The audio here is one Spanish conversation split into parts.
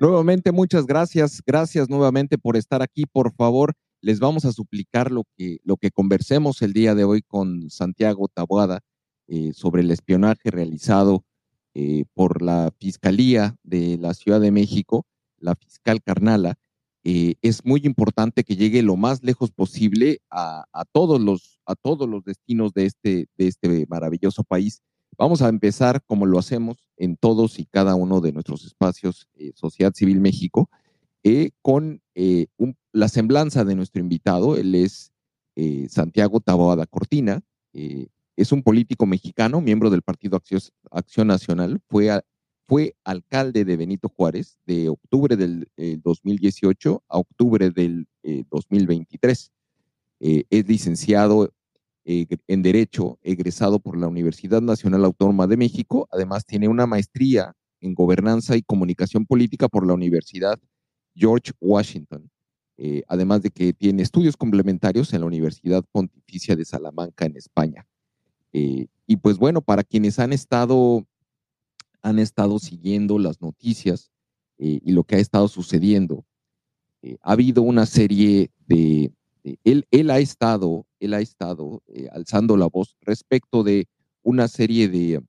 Nuevamente, muchas gracias. Gracias nuevamente por estar aquí. Por favor, les vamos a suplicar lo que, lo que conversemos el día de hoy con Santiago Taboada eh, sobre el espionaje realizado eh, por la Fiscalía de la Ciudad de México, la fiscal Carnala. Eh, es muy importante que llegue lo más lejos posible a, a, todos, los, a todos los destinos de este, de este maravilloso país Vamos a empezar como lo hacemos en todos y cada uno de nuestros espacios eh, Sociedad Civil México, eh, con eh, la semblanza de nuestro invitado. Él es Santiago Taboada Cortina, es un político mexicano, miembro del Partido Acción, Nacional, fue, fue alcalde de Benito Juárez de octubre del 2018 a octubre del 2023. es licenciado en Derecho, egresado por la Universidad Nacional Autónoma de México. Además, tiene una maestría en Gobernanza y Comunicación Política por la Universidad George Washington. Eh, además de que tiene estudios complementarios en la Universidad Pontificia de Salamanca, en España. Eh, y pues bueno, para quienes han estado, han estado siguiendo las noticias y lo que ha estado sucediendo, ha habido una serie de, él, él, ha estado, él ha estado eh, alzando la voz respecto de una serie de,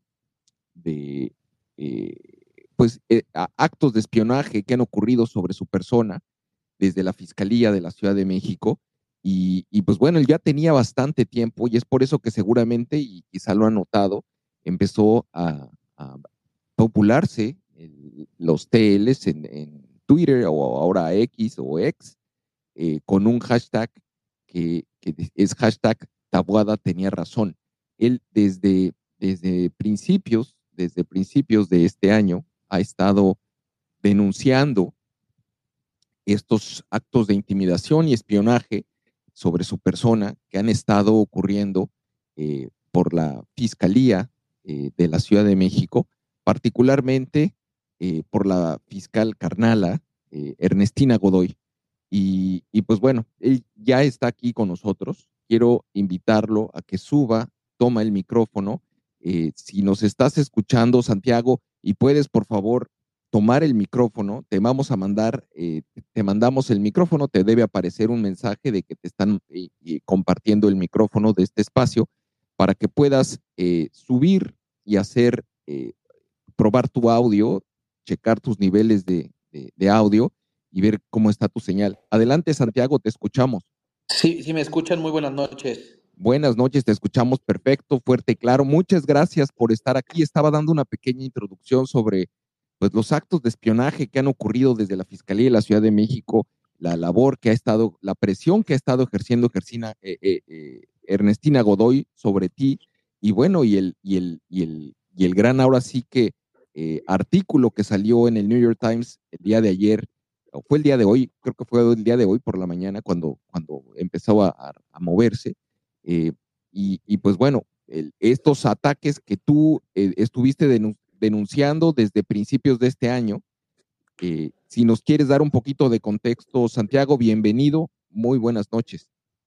de eh, pues, eh, actos de espionaje que han ocurrido sobre su persona desde la Fiscalía de la Ciudad de México. Y, pues bueno, él ya tenía bastante tiempo y es por eso que seguramente, y quizá lo ha notado, empezó a, a popularse los TLs en, en, Twitter o ahora X o X, eh, con un hashtag que, es hashtag Tabuada tenía razón. Él desde, desde principios desde principios de este año, ha estado denunciando estos actos de intimidación y espionaje sobre su persona que han estado ocurriendo eh, por la Fiscalía eh, de la Ciudad de México, particularmente por la fiscal carnala Ernestina Godoy. Y, y, pues bueno, él ya está aquí con nosotros. Quiero invitarlo a que suba, toma el micrófono. si nos estás escuchando, Santiago, y puedes por favor tomar el micrófono, te vamos a mandar, eh, te mandamos el micrófono, te debe aparecer un mensaje de que te están eh, compartiendo el micrófono de este espacio para que puedas eh, subir y hacer, probar tu audio, checar tus niveles de, audio y ver cómo está tu señal. Adelante, Santiago, te escuchamos. Sí, sí, me escuchan. Muy buenas noches. Buenas noches, te escuchamos perfecto, fuerte y claro. Muchas gracias por estar aquí. Estaba dando una pequeña introducción sobre pues los actos de espionaje que han ocurrido desde la Fiscalía de la Ciudad de México, la labor que ha estado, la presión que ha estado ejerciendo eh, eh, eh, Ernestina Godoy sobre ti, y bueno, y el, y el, y el, y el gran ahora sí que artículo que salió en el New York Times el día de ayer, fue el día de hoy, creo que fue el día de hoy por la mañana cuando, cuando empezó a, moverse. y, y, pues bueno, estos ataques que tú estuviste denunciando, denunciando desde principios de este año. Eh, si nos quieres dar un poquito de contexto, Santiago, bienvenido. Muy buenas noches.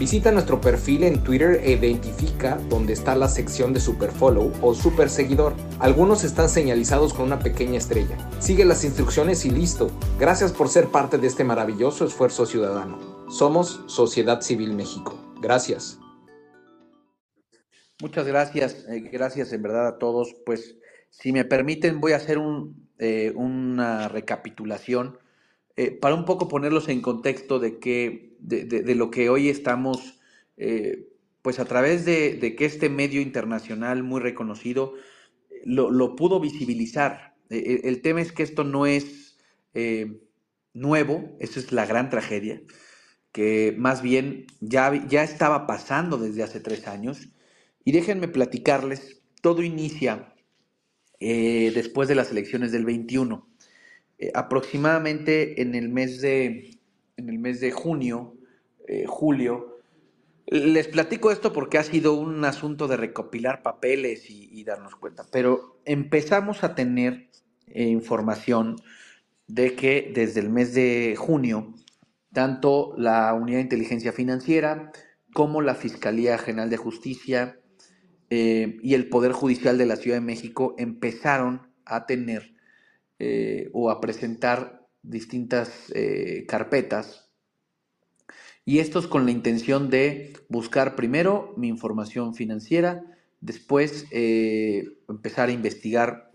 Visita nuestro perfil en Twitter e identifica dónde está la sección de Superfollow o Super Seguidor. Algunos están señalizados con una pequeña estrella. Sigue las instrucciones y listo. Gracias por ser parte de este maravilloso esfuerzo ciudadano. Somos Sociedad Civil México. Gracias. Muchas gracias. Eh, gracias en verdad a todos. Pues si me permiten voy a hacer eh, una recapitulación eh, para un poco ponerlos en contexto de, que, de, lo que hoy estamos, eh, pues a través de, que este medio internacional muy reconocido lo, pudo visibilizar. E, e, el, tema es que esto no es eh, nuevo, esa es la gran tragedia, que más bien ya, ya estaba pasando desde hace tres años. Y déjenme platicarles, todo inicia después de las elecciones del 21. Eh, aproximadamente en el mes de, en el mes de junio, eh, julio, les platico esto porque ha sido un asunto de recopilar papeles y, darnos cuenta, pero empezamos a tener eh, información de que desde el mes de junio, tanto la Unidad de Inteligencia Financiera como la Fiscalía General de Justicia y el Poder Judicial de la Ciudad de México empezaron a tener eh, o a presentar distintas eh, carpetas. Y estos con la intención de buscar primero mi información financiera, después eh, empezar a investigar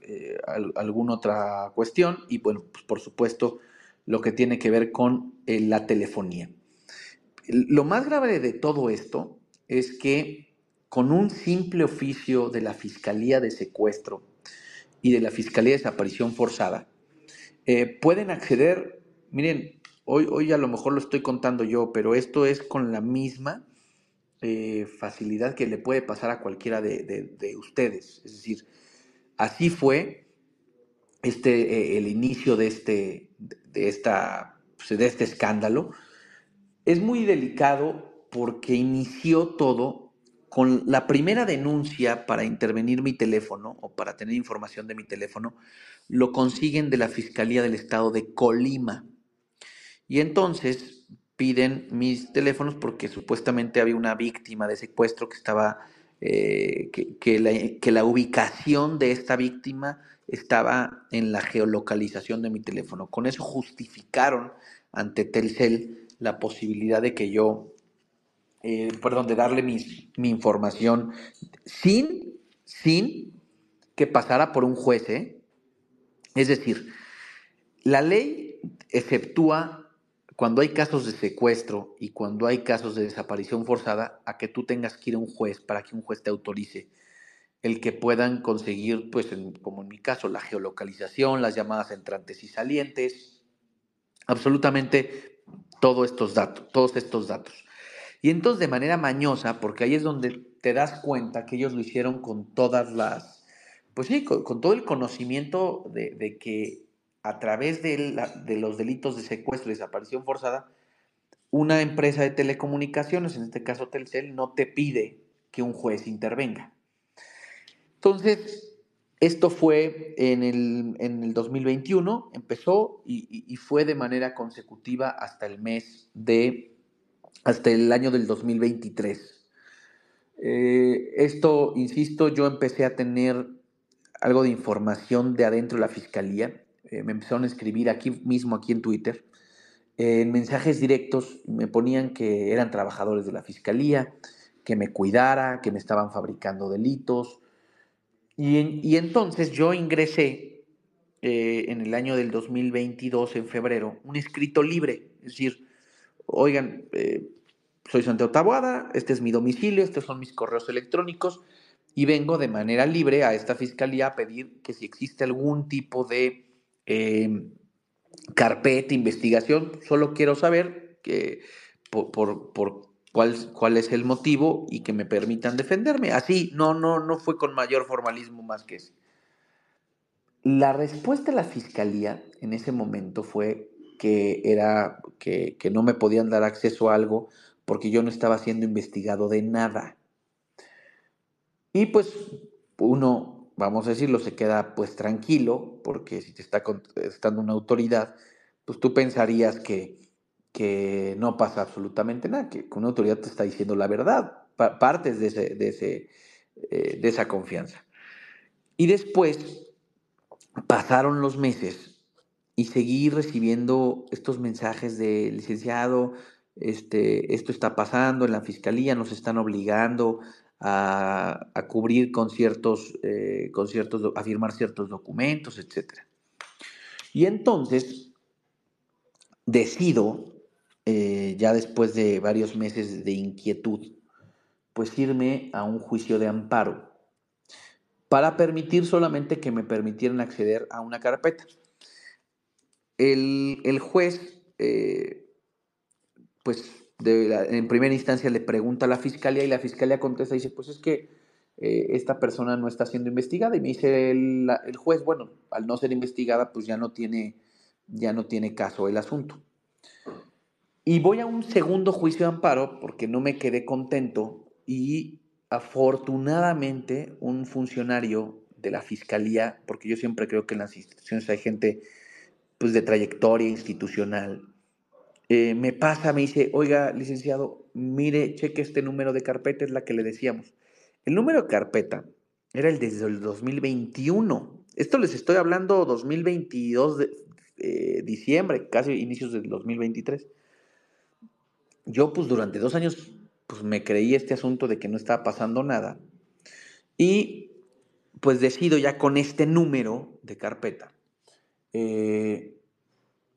alguna otra cuestión y, bueno, pues, por supuesto, lo que tiene que ver con la telefonía. Lo más grave de todo esto es que con un simple oficio de la Fiscalía de Secuestro, y de la Fiscalía de Desaparición Forzada, eh, pueden acceder, miren, hoy, hoy a lo mejor lo estoy contando yo, pero esto es con la misma eh, facilidad que le puede pasar a cualquiera de, ustedes. Es decir, así fue este, eh, el inicio de este, de, esta, pues, de este escándalo. Es muy delicado porque inició todo con la primera denuncia para intervenir mi teléfono o para tener información de mi teléfono, lo consiguen de la Fiscalía del Estado de Colima. Y entonces piden mis teléfonos porque supuestamente había una víctima de secuestro que estaba, eh, que, la, ubicación de esta víctima estaba en la geolocalización de mi teléfono. Con eso justificaron ante Telcel la posibilidad de que yo eh, perdón, de darle mi, información sin, sin que pasara por un juez. ¿eh? Es decir, la ley exceptúa cuando hay casos de secuestro y cuando hay casos de desaparición forzada, a que tú tengas que ir a un juez para que un juez te autorice el que puedan conseguir, pues como en mi caso, la geolocalización, las llamadas entrantes y salientes, absolutamente todos estos datos, todos estos datos. Y entonces de manera mañosa, porque ahí es donde te das cuenta que ellos lo hicieron con todas las, pues sí, con, todo el conocimiento de, que a través de, de, los delitos de secuestro y desaparición forzada, una empresa de telecomunicaciones, en este caso Telcel, no te pide que un juez intervenga. Entonces, esto fue en el, en el 2021, empezó y, y, fue de manera consecutiva hasta el mes de, hasta el año del 2023. Eh, esto, insisto, yo empecé a tener algo de información de adentro de la fiscalía. Eh, me empezaron a escribir aquí mismo, aquí en Twitter, en mensajes directos, me ponían que eran trabajadores de la fiscalía, que me cuidara, que me estaban fabricando delitos. Y, entonces yo ingresé eh, en el año del 2022, en febrero, un escrito libre. Es decir, oigan, soy Santiago Taboada, este es mi domicilio, estos son mis correos electrónicos y vengo de manera libre a esta fiscalía a pedir que si existe algún tipo de em, carpeta, investigación, solo quiero saber que, por, cuál, cuál, es el motivo y que me permitan defenderme. Así, no, no, no fue con mayor formalismo más que ese. La respuesta de la fiscalía en ese momento fue que era que, que no me podían dar acceso a algo porque yo no estaba siendo investigado de nada. Y pues uno, vamos a decirlo, se queda pues tranquilo, porque si te está contestando una autoridad, pues tú pensarías que, que no pasa absolutamente nada, que una autoridad te está diciendo la verdad, partes de, ese, de, ese, eh, de esa confianza. Y después pasaron los meses y seguí recibiendo estos mensajes de licenciado, este, esto está pasando en la fiscalía, nos están obligando a, cubrir con ciertos, eh, con ciertos, a firmar ciertos documentos, etc. Y entonces decido, eh, ya después de varios meses de inquietud, pues irme a un juicio de amparo para permitir solamente que me permitieran acceder a una carpeta. El, juez eh, pues en primera instancia le pregunta a la fiscalía y la fiscalía contesta y dice, pues es que eh, esta persona no está siendo investigada. Y me dice el, juez, bueno, al no ser investigada, pues ya no tiene, ya no tiene caso el asunto. Y voy a un segundo juicio de amparo porque no me quedé contento y afortunadamente un funcionario de la fiscalía, porque yo siempre creo que en las instituciones hay gente pues de trayectoria institucional, eh, me pasa, me dice, oiga, licenciado, mire, cheque este número de carpeta, es la que le decíamos. El número de carpeta era el desde el 2021. Esto les estoy hablando 2022 de eh, diciembre, casi inicios del 2023. Yo pues durante dos años pues me creí este asunto de que no estaba pasando nada y pues decido ya con este número de carpeta eh,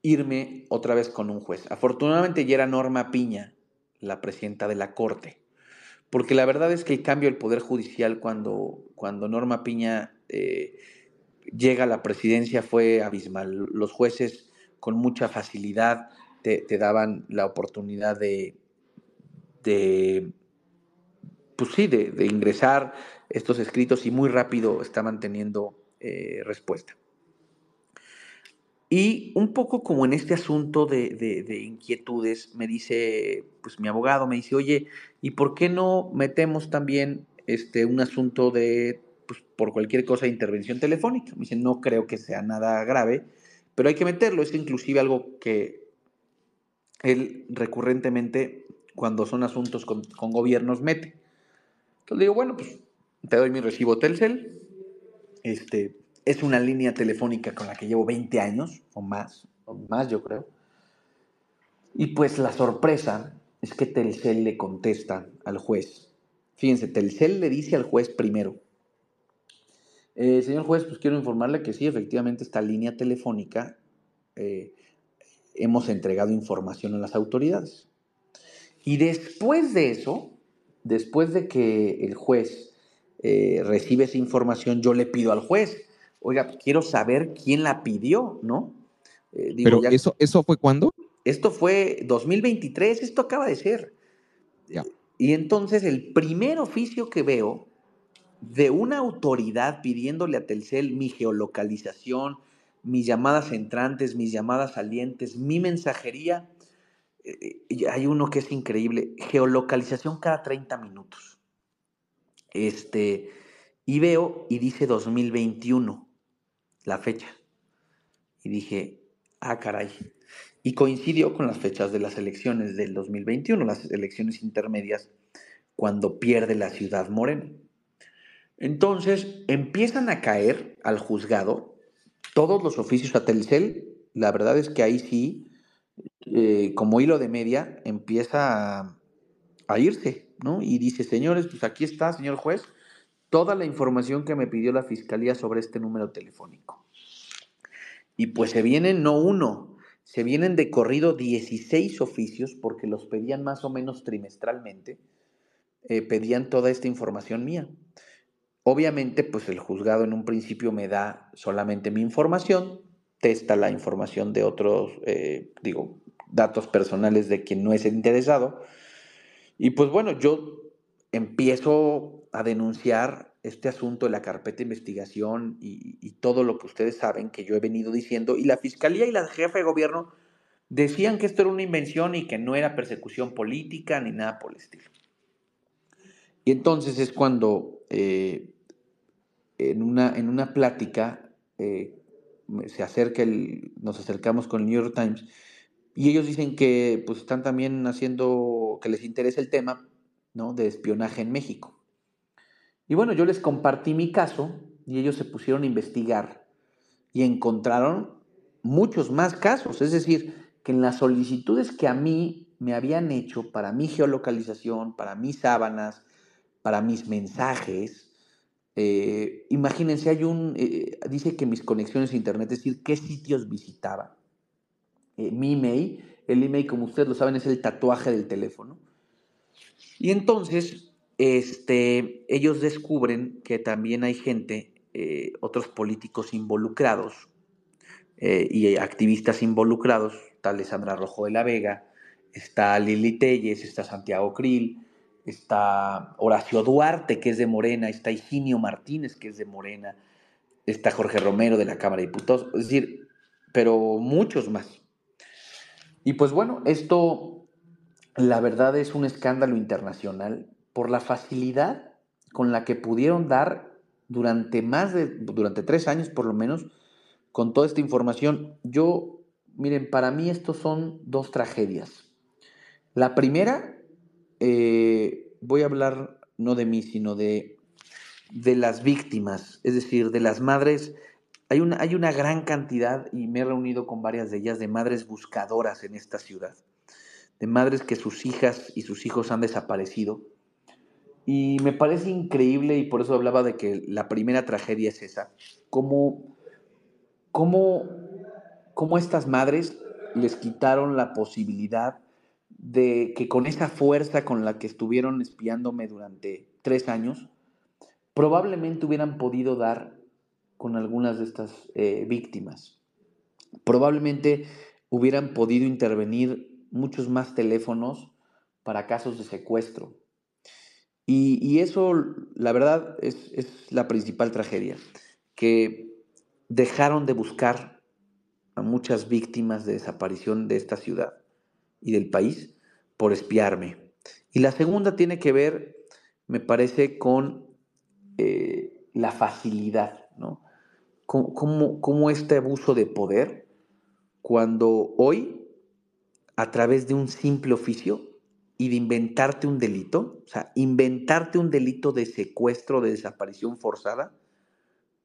irme otra vez con un juez. Afortunadamente ya era Norma Piña, la presidenta de la Corte, porque la verdad es que el cambio del Poder Judicial cuando, cuando Norma Piña eh, llega a la presidencia fue abismal. Los jueces con mucha facilidad te, daban la oportunidad de, de pues sí, de, ingresar estos escritos y muy rápido estaban teniendo eh, respuesta. Y un poco como en este asunto de, inquietudes, me dice, pues mi abogado me dice, oye, ¿y por qué no metemos también este, un asunto de, pues por cualquier cosa, de intervención telefónica? Me dice, no creo que sea nada grave, pero hay que meterlo. Es inclusive algo que él recurrentemente, cuando son asuntos con, con gobiernos, mete. Entonces digo, bueno, pues te doy mi recibo Telcel, este, es una línea telefónica con la que llevo 20 años o más, o más yo creo. Y pues la sorpresa es que Telcel le contesta al juez. Fíjense, Telcel le dice al juez primero, eh, señor juez, pues quiero informarle que sí, efectivamente esta línea telefónica eh, hemos entregado información a las autoridades. Y después de eso, después de que el juez eh, recibe esa información, yo le pido al juez, oiga, quiero saber quién la pidió, ¿no? Eh, Pero eso, ¿eso fue cuándo? Esto fue 2023, esto acaba de ser. Y entonces el primer oficio que veo de una autoridad pidiéndole a Telcel mi geolocalización, mis llamadas entrantes, mis llamadas salientes, mi mensajería, eh, hay uno que es increíble, geolocalización cada 30 minutos. Este, y veo y dice 2021, la fecha. Y dije, ah, caray. Y coincidió con las fechas de las elecciones del 2021, las elecciones intermedias, cuando pierde la ciudad morena. Entonces empiezan a caer al juzgado todos los oficios a Telcel. La verdad es que ahí sí, eh, como hilo de media, empieza a, a, irse, ¿no? Y dice, señores, pues aquí está, señor juez, toda la información que me pidió la fiscalía sobre este número telefónico. Y pues se vienen no uno, se vienen de corrido 16 oficios porque los pedían más o menos trimestralmente, eh, pedían toda esta información mía. Obviamente, pues el juzgado en un principio me da solamente mi información, testa la información de otros, eh, digo, datos personales de quien no es interesado. Y pues bueno, yo empiezo a denunciar este asunto de la carpeta de investigación y, todo lo que ustedes saben que yo he venido diciendo, y la fiscalía y la jefa de gobierno decían que esto era una invención y que no era persecución política ni nada por el estilo. Y entonces es cuando eh, en, una, en una plática eh, se acerca el, nos acercamos con el New York Times y ellos dicen que pues están también haciendo, que les interesa el tema ¿no? de espionaje en México. Y bueno, yo les compartí mi caso y ellos se pusieron a investigar y encontraron muchos más casos. Es decir, que en las solicitudes que a mí me habían hecho para mi geolocalización, para mis sábanas, para mis mensajes, eh, imagínense, hay un, eh, dice que mis conexiones a internet, es decir, qué sitios visitaba. Eh, mi email, el email como ustedes lo saben es el tatuaje del teléfono. Y entonces este, ellos descubren que también hay gente, eh, otros políticos involucrados eh, y activistas involucrados, tal Sandra Rojo de la Vega, está Lili Telles, está Santiago Krill, está Horacio Duarte, que es de Morena, está Higinio Martínez, que es de Morena, está Jorge Romero de la Cámara de Diputados, es decir, pero muchos más. Y pues bueno, esto la verdad es un escándalo internacional por la facilidad con la que pudieron dar durante más de, durante tres años por lo menos, con toda esta información. Yo, miren, para mí estos son dos tragedias. La primera, eh, voy a hablar no de mí, sino de, de las víctimas, es decir, de las madres. Hay una, hay una gran cantidad, y me he reunido con varias de ellas, de madres buscadoras en esta ciudad, de madres que sus hijas y sus hijos han desaparecido y me parece increíble, y por eso hablaba de que la primera tragedia es esa, cómo, cómo, cómo estas madres les quitaron la posibilidad de que con esa fuerza con la que estuvieron espiándome durante tres años, probablemente hubieran podido dar con algunas de estas eh, víctimas. Probablemente hubieran podido intervenir muchos más teléfonos para casos de secuestro, y, eso, la verdad, es, la principal tragedia, que dejaron de buscar a muchas víctimas de desaparición de esta ciudad y del país por espiarme. Y la segunda tiene que ver, me parece, con eh, la facilidad, ¿no? Cómo este abuso de poder, cuando hoy, a través de un simple oficio, y de inventarte un delito, o sea, inventarte un delito de secuestro, de desaparición forzada,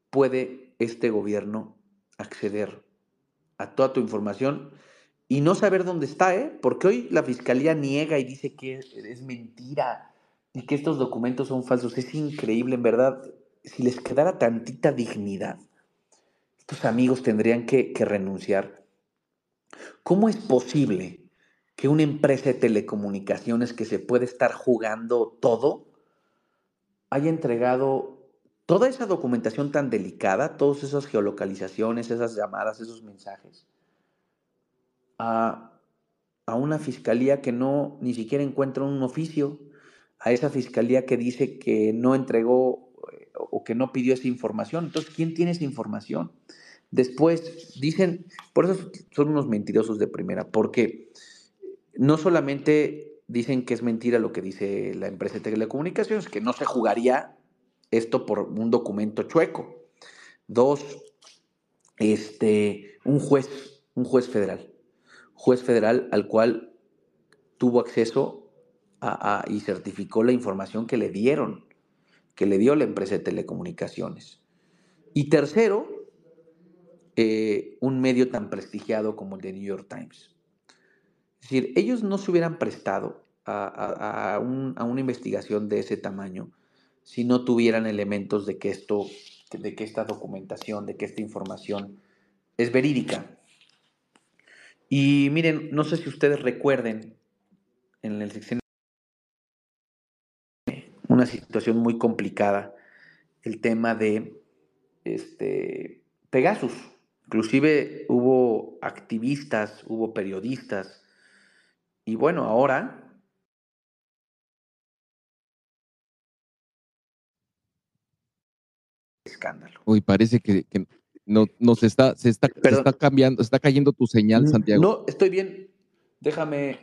puede este gobierno acceder a toda tu información y no saber dónde está, ¿eh? Porque hoy la fiscalía niega y dice que es mentira y que estos documentos son falsos. Es increíble, en verdad. Si les quedara tantita dignidad, estos amigos tendrían que, que renunciar ¿Cómo es posible que una empresa de telecomunicaciones que se puede estar jugando todo haya entregado toda esa documentación tan delicada, todas esas geolocalizaciones, esas llamadas, esos mensajes, a, una fiscalía que no ni siquiera encuentra un oficio, a esa fiscalía que dice que no entregó eh, o que no pidió esa información. Entonces, ¿quién tiene esa información? Después dicen, por eso son unos mentirosos de primera, porque no solamente dicen que es mentira lo que dice la empresa de telecomunicaciones, que no se jugaría esto por un documento chueco. Dos, este, un juez, un juez federal, juez federal al cual tuvo acceso y certificó la información que le dieron, que le dio la empresa de telecomunicaciones. Y tercero, eh, un medio tan prestigiado como el de New York Times. Es decir, ellos no se hubieran prestado a, una investigación de ese tamaño si no tuvieran elementos de que esto, de que esta documentación, de que esta información es verídica. Y miren, no sé si ustedes recuerden en el sexenio una situación muy complicada, el tema de este, Pegasus. Inclusive hubo activistas, hubo periodistas, y bueno, ahora escándalo. Uy, parece que, no, nos está, se está, está cambiando, está cayendo tu señal, Santiago. No, estoy bien. Déjame.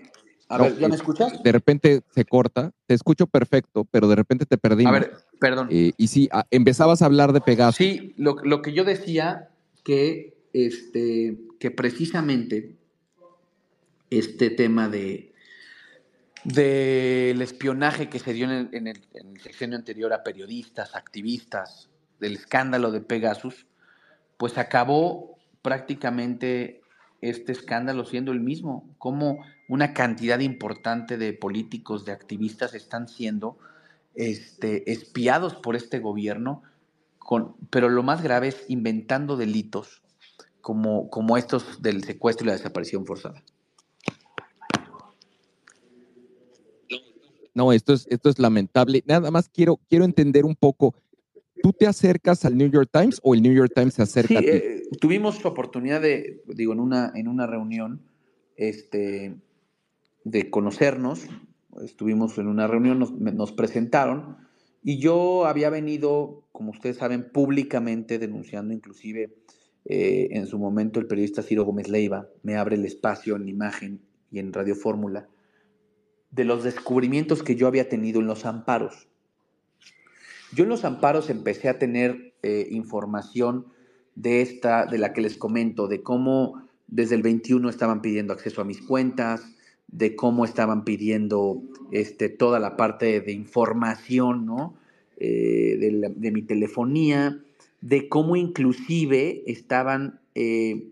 A ver, ¿ya me escuchas? De repente se corta, te escucho perfecto, pero de repente te perdí. A ver, perdón. Eh, y sí, empezabas a hablar de Pegasus. Sí, lo, lo, que yo decía que, este, que precisamente este tema de del espionaje que se dio en el, en, el, en el sexenio anterior a periodistas, activistas, del escándalo de Pegasus, pues acabó prácticamente este escándalo siendo el mismo, como una cantidad importante de políticos, de activistas están siendo este, espiados por este gobierno, con, pero lo más grave es inventando delitos como, como estos del secuestro y la desaparición forzada. No, esto es, esto es lamentable. Nada más quiero, quiero entender un poco ¿Tú te acercas al New York Times o el New York Times se acerca a ti? Eh, tuvimos oportunidad de, digo, en una, en una reunión, este, de conocernos. Estuvimos en una reunión, nos, presentaron y yo había venido, como ustedes saben, públicamente denunciando, inclusive eh, en su momento el periodista Ciro Gómez Leiva me abre el espacio en imagen y en Radio Fórmula de los descubrimientos que yo había tenido en los amparos. Yo en los amparos empecé a tener eh, información de esta, de la que les comento, de cómo desde el 21 estaban pidiendo acceso a mis cuentas, de cómo estaban pidiendo este, toda la parte de información, ¿no? Eh, de, mi telefonía, de cómo inclusive estaban eh,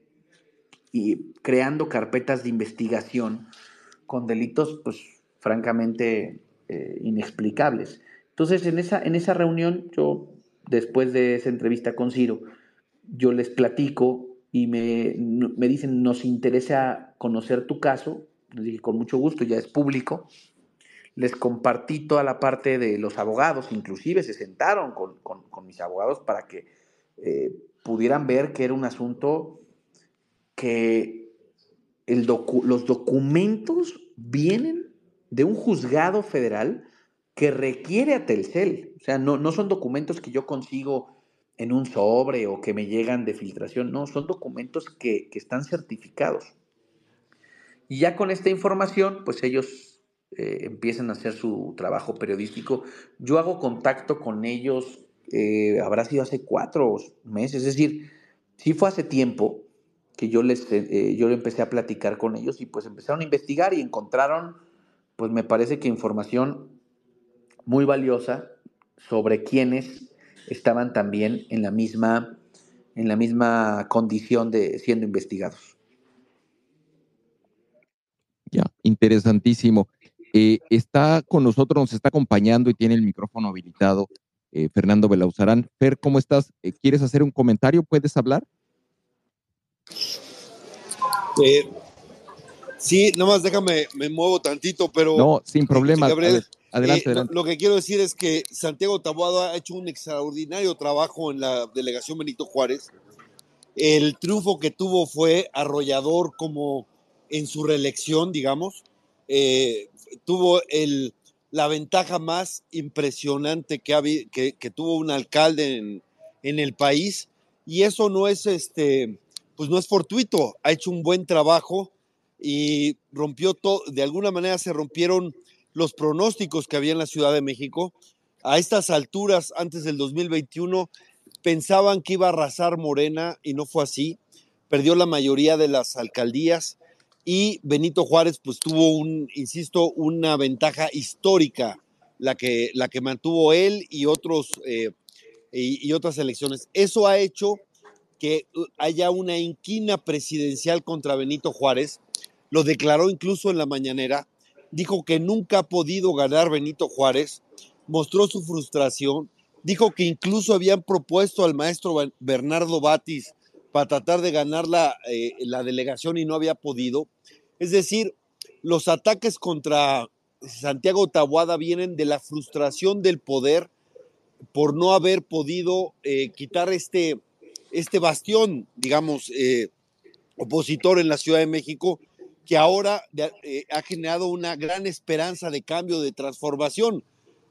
y creando carpetas de investigación con delitos, pues, francamente inexplicables. Entonces, en esa, en esa reunión, yo, después de esa entrevista con Ciro, yo les platico y me, me dicen, nos interesa conocer tu caso. Les dije, con mucho gusto, ya es público. Les compartí toda la parte de los abogados, inclusive se sentaron con, mis abogados para que eh, pudieran ver que era un asunto que el los documentos vienen de un juzgado federal que requiere a Telcel. O sea, no, no son documentos que yo consigo en un sobre o que me llegan de filtración, no, son documentos que, están certificados. Y ya con esta información, pues ellos eh, empiezan a hacer su trabajo periodístico. Yo hago contacto con ellos, eh, habrá sido hace cuatro meses, es decir, sí fue hace tiempo que yo les eh, yo empecé a platicar con ellos y pues empezaron a investigar y encontraron, pues me parece que información muy valiosa sobre quienes estaban también en la misma, en la misma condición de siendo investigados. Ya, interesantísimo. Eh, está con nosotros, nos está acompañando y tiene el micrófono habilitado eh, Fernando Belauzarán. Fer, ¿cómo estás? Eh, ¿Quieres hacer un comentario? ¿Puedes hablar? Sí, nomás déjame, me muevo tantito, pero... No, sin problema. Gabriel, adelante, eh, lo, lo, que quiero decir es que Santiago Taboada ha hecho un extraordinario trabajo en la delegación Benito Juárez. El triunfo que tuvo fue arrollador como en su reelección, digamos. Eh, tuvo el, la ventaja más impresionante que, que, que tuvo un alcalde en, en, el país. Y eso no es, este, pues no es fortuito. Ha hecho un buen trabajo y rompió todo, de alguna manera se rompieron los pronósticos que había en la Ciudad de México. A estas alturas, antes del 2021, pensaban que iba a arrasar Morena y no fue así. Perdió la mayoría de las alcaldías y Benito Juárez pues tuvo un, insisto, una ventaja histórica, la que, la que mantuvo él y, otros, eh, y, y otras elecciones. Eso ha hecho que haya una inquina presidencial contra Benito Juárez lo declaró incluso en la mañanera, dijo que nunca ha podido ganar Benito Juárez, mostró su frustración, dijo que incluso habían propuesto al maestro Bernardo Batis para tratar de ganar la, eh, la delegación y no había podido. Es decir, los ataques contra Santiago Tabuada vienen de la frustración del poder por no haber podido eh, quitar este, este bastión, digamos, eh, opositor en la Ciudad de México que ahora eh, ha generado una gran esperanza de cambio, de transformación.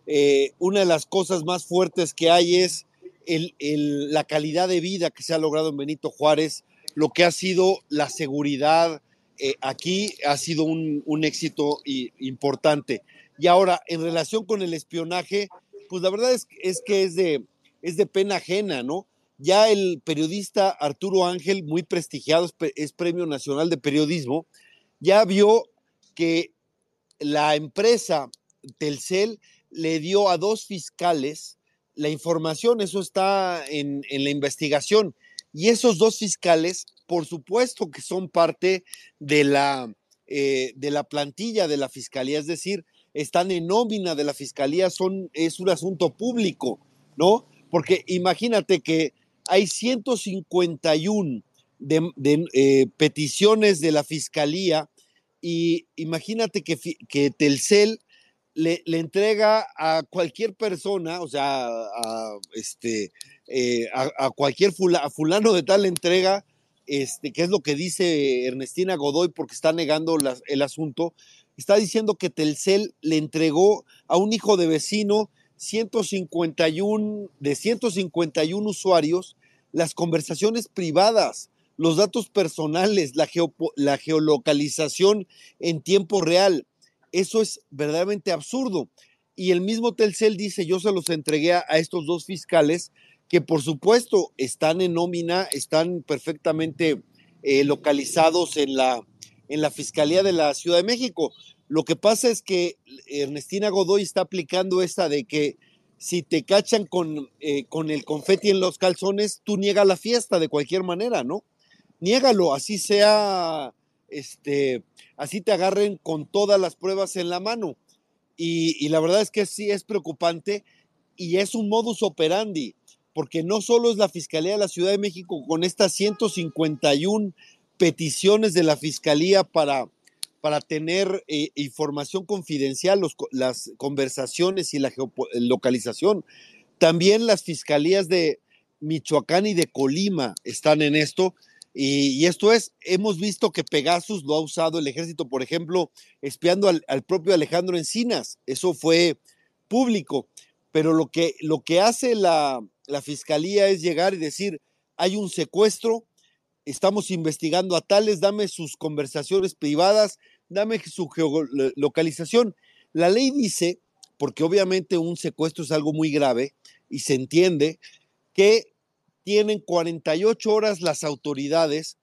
Eh, una de las cosas más fuertes que hay es el, el, la calidad de vida que se ha logrado en Benito Juárez, lo que ha sido la seguridad eh, aquí ha sido un, un éxito y, importante. Y ahora, en relación con el espionaje, pues la verdad es, es que es de, es de pena ajena, ¿no? Ya el periodista Arturo Ángel, muy prestigiado, es, es Premio Nacional de Periodismo, ya vio que la empresa Telcel le dio a dos fiscales la información, eso está en, la investigación. Y esos dos fiscales, por supuesto que son parte de la, eh, de la plantilla de la fiscalía, es decir, están en nómina de la fiscalía, son, es un asunto público, ¿no? Porque imagínate que hay 151 de, eh, peticiones de la fiscalía y imagínate que, que Telcel le, entrega a cualquier persona, o sea, a, este, eh, a, cualquier fulano de tal entrega, este, que es lo que dice Ernestina Godoy porque está negando el asunto, está diciendo que Telcel le entregó a un hijo de vecino 151, de 151 usuarios las conversaciones privadas los datos personales, la, la geolocalización en tiempo real. Eso es verdaderamente absurdo. Y el mismo Telcel dice, yo se los entregué a, estos dos fiscales que por supuesto están en nómina, están perfectamente eh, localizados en la, en la Fiscalía de la Ciudad de México. Lo que pasa es que Ernestina Godoy está aplicando esta de que si te cachan con, eh, con el confeti en los calzones, tú niegas la fiesta de cualquier manera, ¿no? Niégalo, así sea, este, así te agarren con todas las pruebas en la mano. Y, la verdad es que sí es preocupante y es un modus operandi, porque no solo es la Fiscalía de la Ciudad de México con estas 151 peticiones de la Fiscalía para, para tener eh, información confidencial, las conversaciones y la geolocalización. También las fiscalías de Michoacán y de Colima están en esto y, esto es, hemos visto que Pegasus lo ha usado el ejército, por ejemplo, espiando al, al, propio Alejandro Encinas. Eso fue público. Pero lo que, lo que hace la, la fiscalía es llegar y decir, hay un secuestro, estamos investigando a tales, dame sus conversaciones privadas, dame su geolocalización. La ley dice, porque obviamente un secuestro es algo muy grave y se entiende, que tienen 48 horas las autoridades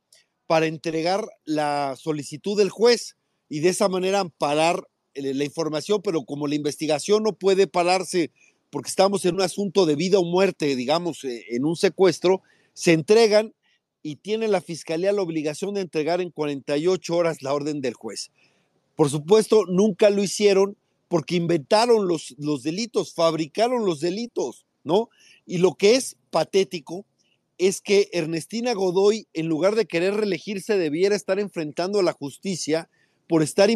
para entregar la solicitud del juez y de esa manera amparar la información, pero como la investigación no puede pararse porque estamos en un asunto de vida o muerte, digamos, eh, en un secuestro, se entregan y tiene la fiscalía la obligación de entregar en 48 horas la orden del juez. Por supuesto, nunca lo hicieron porque inventaron los, los delitos, fabricaron los delitos, ¿no? Y lo que es patético es que Ernestina Godoy, en lugar de querer reelegirse, debiera estar enfrentando a la justicia por estar,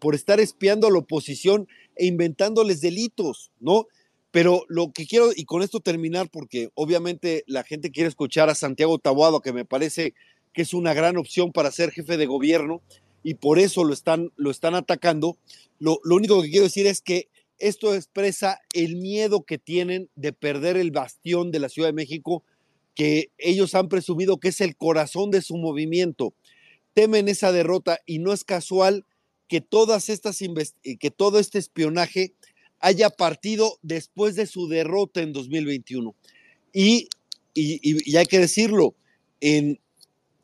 por estar espiando a la oposición e inventándoles delitos, ¿no? Pero lo que quiero, y con esto terminar, porque obviamente la gente quiere escuchar a Santiago Tabuado, que me parece que es una gran opción para ser jefe de gobierno, y por eso lo están, lo están atacando. Lo, lo único que quiero decir es que esto expresa el miedo que tienen de perder el bastión de la Ciudad de México, que ellos han presumido que es el corazón de su movimiento. Temen esa derrota y no es casual que todas estas que todo este espionaje haya partido después de su derrota en 2021. Y, y, hay que decirlo, en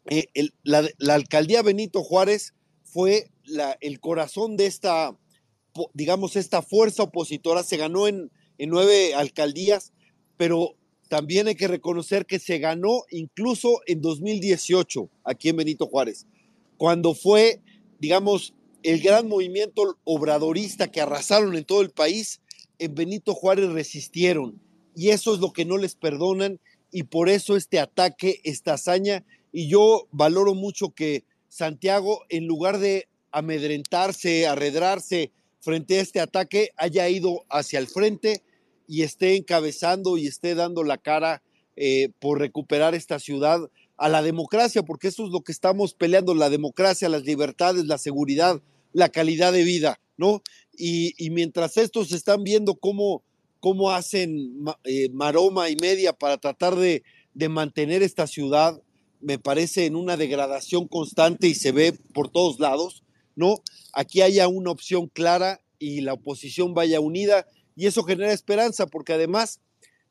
eh, la, alcaldía Benito Juárez fue la, el corazón de esta, digamos, esta fuerza opositora. Se ganó en, en nueve alcaldías, pero también hay que reconocer que se ganó incluso en 2018 aquí en Benito Juárez, cuando fue, digamos, el gran movimiento obradorista que arrasaron en todo el país, en Benito Juárez resistieron. Y eso es lo que no les perdonan y por eso este ataque, esta hazaña. Y yo valoro mucho que Santiago, en lugar de amedrentarse, arredrarse frente a este ataque, haya ido hacia el frente y esté encabezando y esté dando la cara eh, por recuperar esta ciudad a la democracia, porque eso es lo que estamos peleando, la democracia, las libertades, la seguridad, la calidad de vida, ¿no? Y, mientras estos están viendo cómo, cómo hacen eh, maroma y media para tratar de, de mantener esta ciudad, me parece en una degradación constante y se ve por todos lados, ¿no? Aquí haya una opción clara y la oposición vaya unida y eso genera esperanza porque además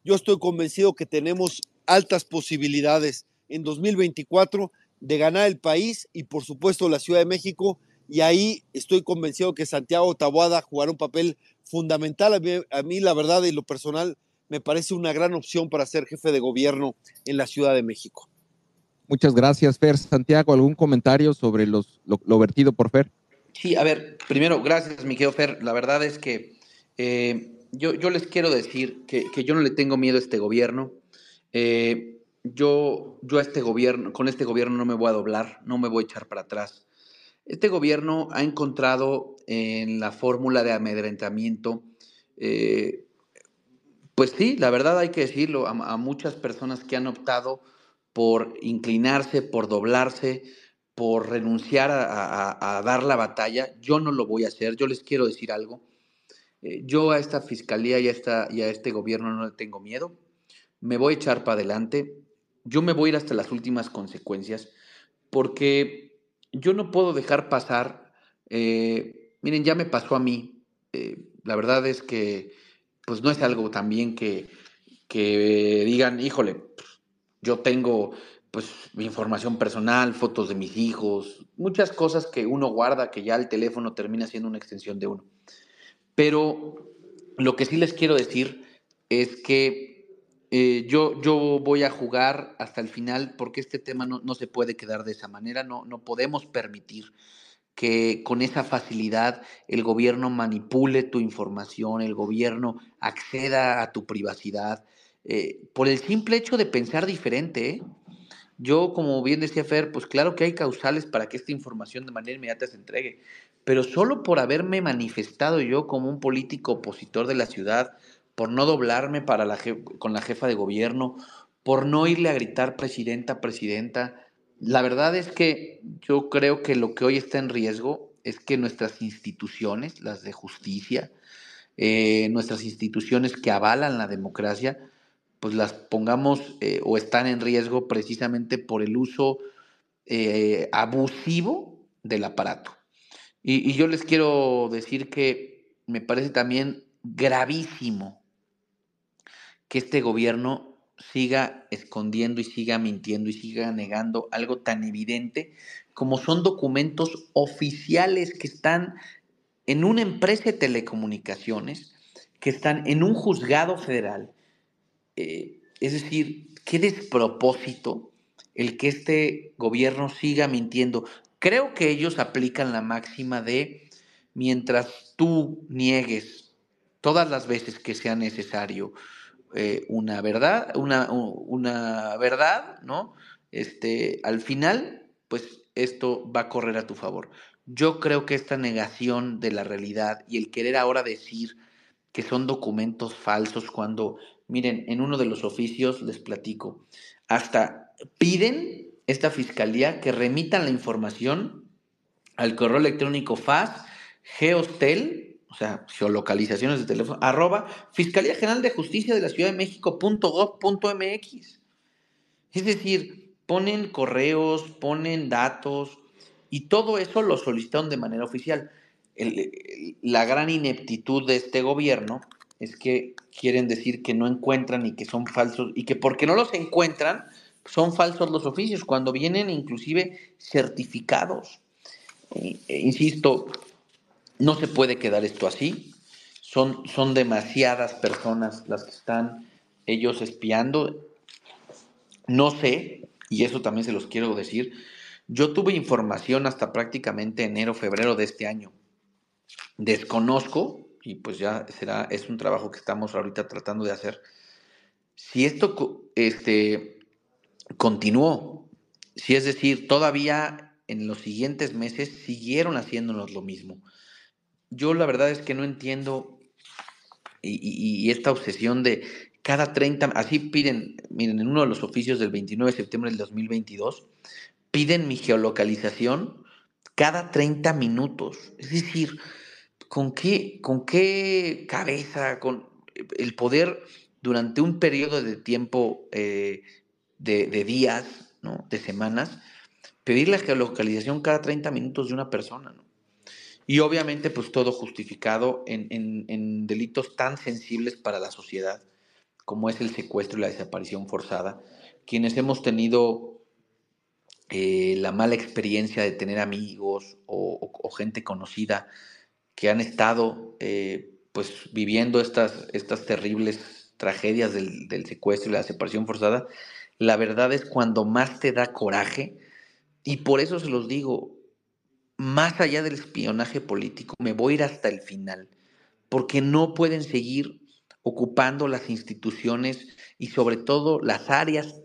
yo estoy convencido que tenemos altas posibilidades en 2024 de ganar el país y por supuesto la Ciudad de México y ahí estoy convencido que Santiago Taboada jugará un papel fundamental. A mí, la verdad, y lo personal, me parece una gran opción para ser jefe de gobierno en la Ciudad de México. Muchas gracias, Fer. Santiago, ¿algún comentario sobre los, lo, vertido por Fer? Sí, a ver, primero, gracias, mi Fer. La verdad es que eh, yo, yo, les quiero decir que, que, yo no le tengo miedo a este gobierno. Eh, yo, yo a este gobierno, con este gobierno no me voy a doblar, no me voy a echar para atrás. Este gobierno ha encontrado en la fórmula de amedrentamiento, eh, pues sí, la verdad hay que decirlo, a, muchas personas que han optado por inclinarse, por doblarse, por renunciar a, dar la batalla. Yo no lo voy a hacer, yo les quiero decir algo. Eh, yo a esta fiscalía y a, esta, y a este gobierno no le tengo miedo. Me voy a echar para adelante. Yo me voy a ir hasta las últimas consecuencias porque yo no puedo dejar pasar, eh, miren, ya me pasó a mí, eh, la verdad es que pues no es algo también que, que digan, híjole, yo tengo pues mi información personal, fotos de mis hijos, muchas cosas que uno guarda que ya el teléfono termina siendo una extensión de uno. Pero lo que sí les quiero decir es que eh, yo, yo voy a jugar hasta el final porque este tema no, no, se puede quedar de esa manera, no, no podemos permitir que con esa facilidad el gobierno manipule tu información, el gobierno acceda a tu privacidad, eh, por el simple hecho de pensar diferente. ¿eh? Yo, como bien decía Fer, pues claro que hay causales para que esta información de manera inmediata se entregue, pero solo por haberme manifestado yo como un político opositor de la ciudad, por no doblarme con la jefa de gobierno, por no irle a gritar presidenta, presidenta. La verdad es que yo creo que lo que hoy está en riesgo es que nuestras instituciones, las de justicia, eh, nuestras instituciones que avalan la democracia, pues las pongamos eh, o están en riesgo precisamente por el uso eh, abusivo del aparato. Y yo les quiero decir que me parece también gravísimo que este gobierno siga escondiendo y siga mintiendo y siga negando algo tan evidente como son documentos oficiales que están en una empresa de telecomunicaciones, que están en un juzgado federal. Eh, es decir, qué despropósito el que este gobierno siga mintiendo. Creo que ellos aplican la máxima de mientras tú niegues todas las veces que sea necesario eh, una verdad, una, una, verdad, ¿no? Este, al final, pues esto va a correr a tu favor. Yo creo que esta negación de la realidad y el querer ahora decir que son documentos falsos cuando, miren, en uno de los oficios les platico, hasta piden esta fiscalía que remitan la información al correo electrónico FAS, Geostel, o sea, geolocalizaciones de teléfono, arroba Fiscalía General de Justicia de la Ciudad de México Es decir, ponen correos, ponen datos y todo eso lo solicitaron de manera oficial. la gran ineptitud de este gobierno es que quieren decir que no encuentran y que son falsos y que porque no los encuentran son falsos los oficios cuando vienen inclusive certificados. Eh, insisto, no se puede quedar esto así. Son, son demasiadas personas las que están ellos espiando. No sé, y eso también se los quiero decir, yo tuve información hasta prácticamente enero, febrero de este año. Desconozco, y pues ya será, es un trabajo que estamos ahorita tratando de hacer. Si esto este, continuó, si es decir, todavía en los siguientes meses siguieron haciéndonos lo mismo. Yo la verdad es que no entiendo y, esta obsesión de cada 30, así piden, miren, en uno de los oficios del 29 de septiembre del 2022, piden mi geolocalización cada 30 minutos. Es decir, ¿con qué, con qué cabeza, con el poder durante un periodo de tiempo eh, de, días, ¿no? de semanas, pedir la geolocalización cada 30 minutos de una persona, ¿no? Y obviamente, pues todo justificado en, delitos tan sensibles para la sociedad como es el secuestro y la desaparición forzada. Quienes hemos tenido eh, la mala experiencia de tener amigos o, gente conocida que han estado eh, pues viviendo estas, estas terribles tragedias del, del secuestro y la desaparición forzada, la verdad es cuando más te da coraje y por eso se los digo, más allá del espionaje político, me voy a ir hasta el final, porque no pueden seguir ocupando las instituciones y sobre todo las áreas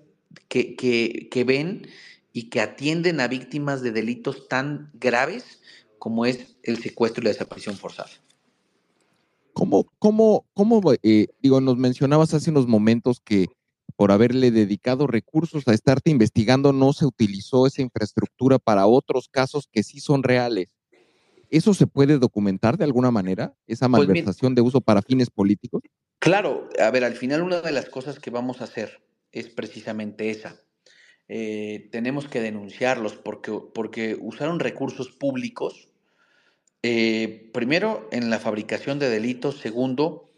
que, que, ven y que atienden a víctimas de delitos tan graves como es el secuestro y la desaparición forzada. ¿Cómo, cómo, cómo eh, digo, nos mencionabas hace unos momentos que por haberle dedicado recursos a estarte investigando, no se utilizó esa infraestructura para otros casos que sí son reales. ¿Eso se puede documentar de alguna manera? ¿Esa pues malversación de uso para fines políticos? Claro, a ver, al final una de las cosas que vamos a hacer es precisamente esa. Eh, tenemos que denunciarlos porque, porque usaron recursos públicos, eh, primero en la fabricación de delitos, segundo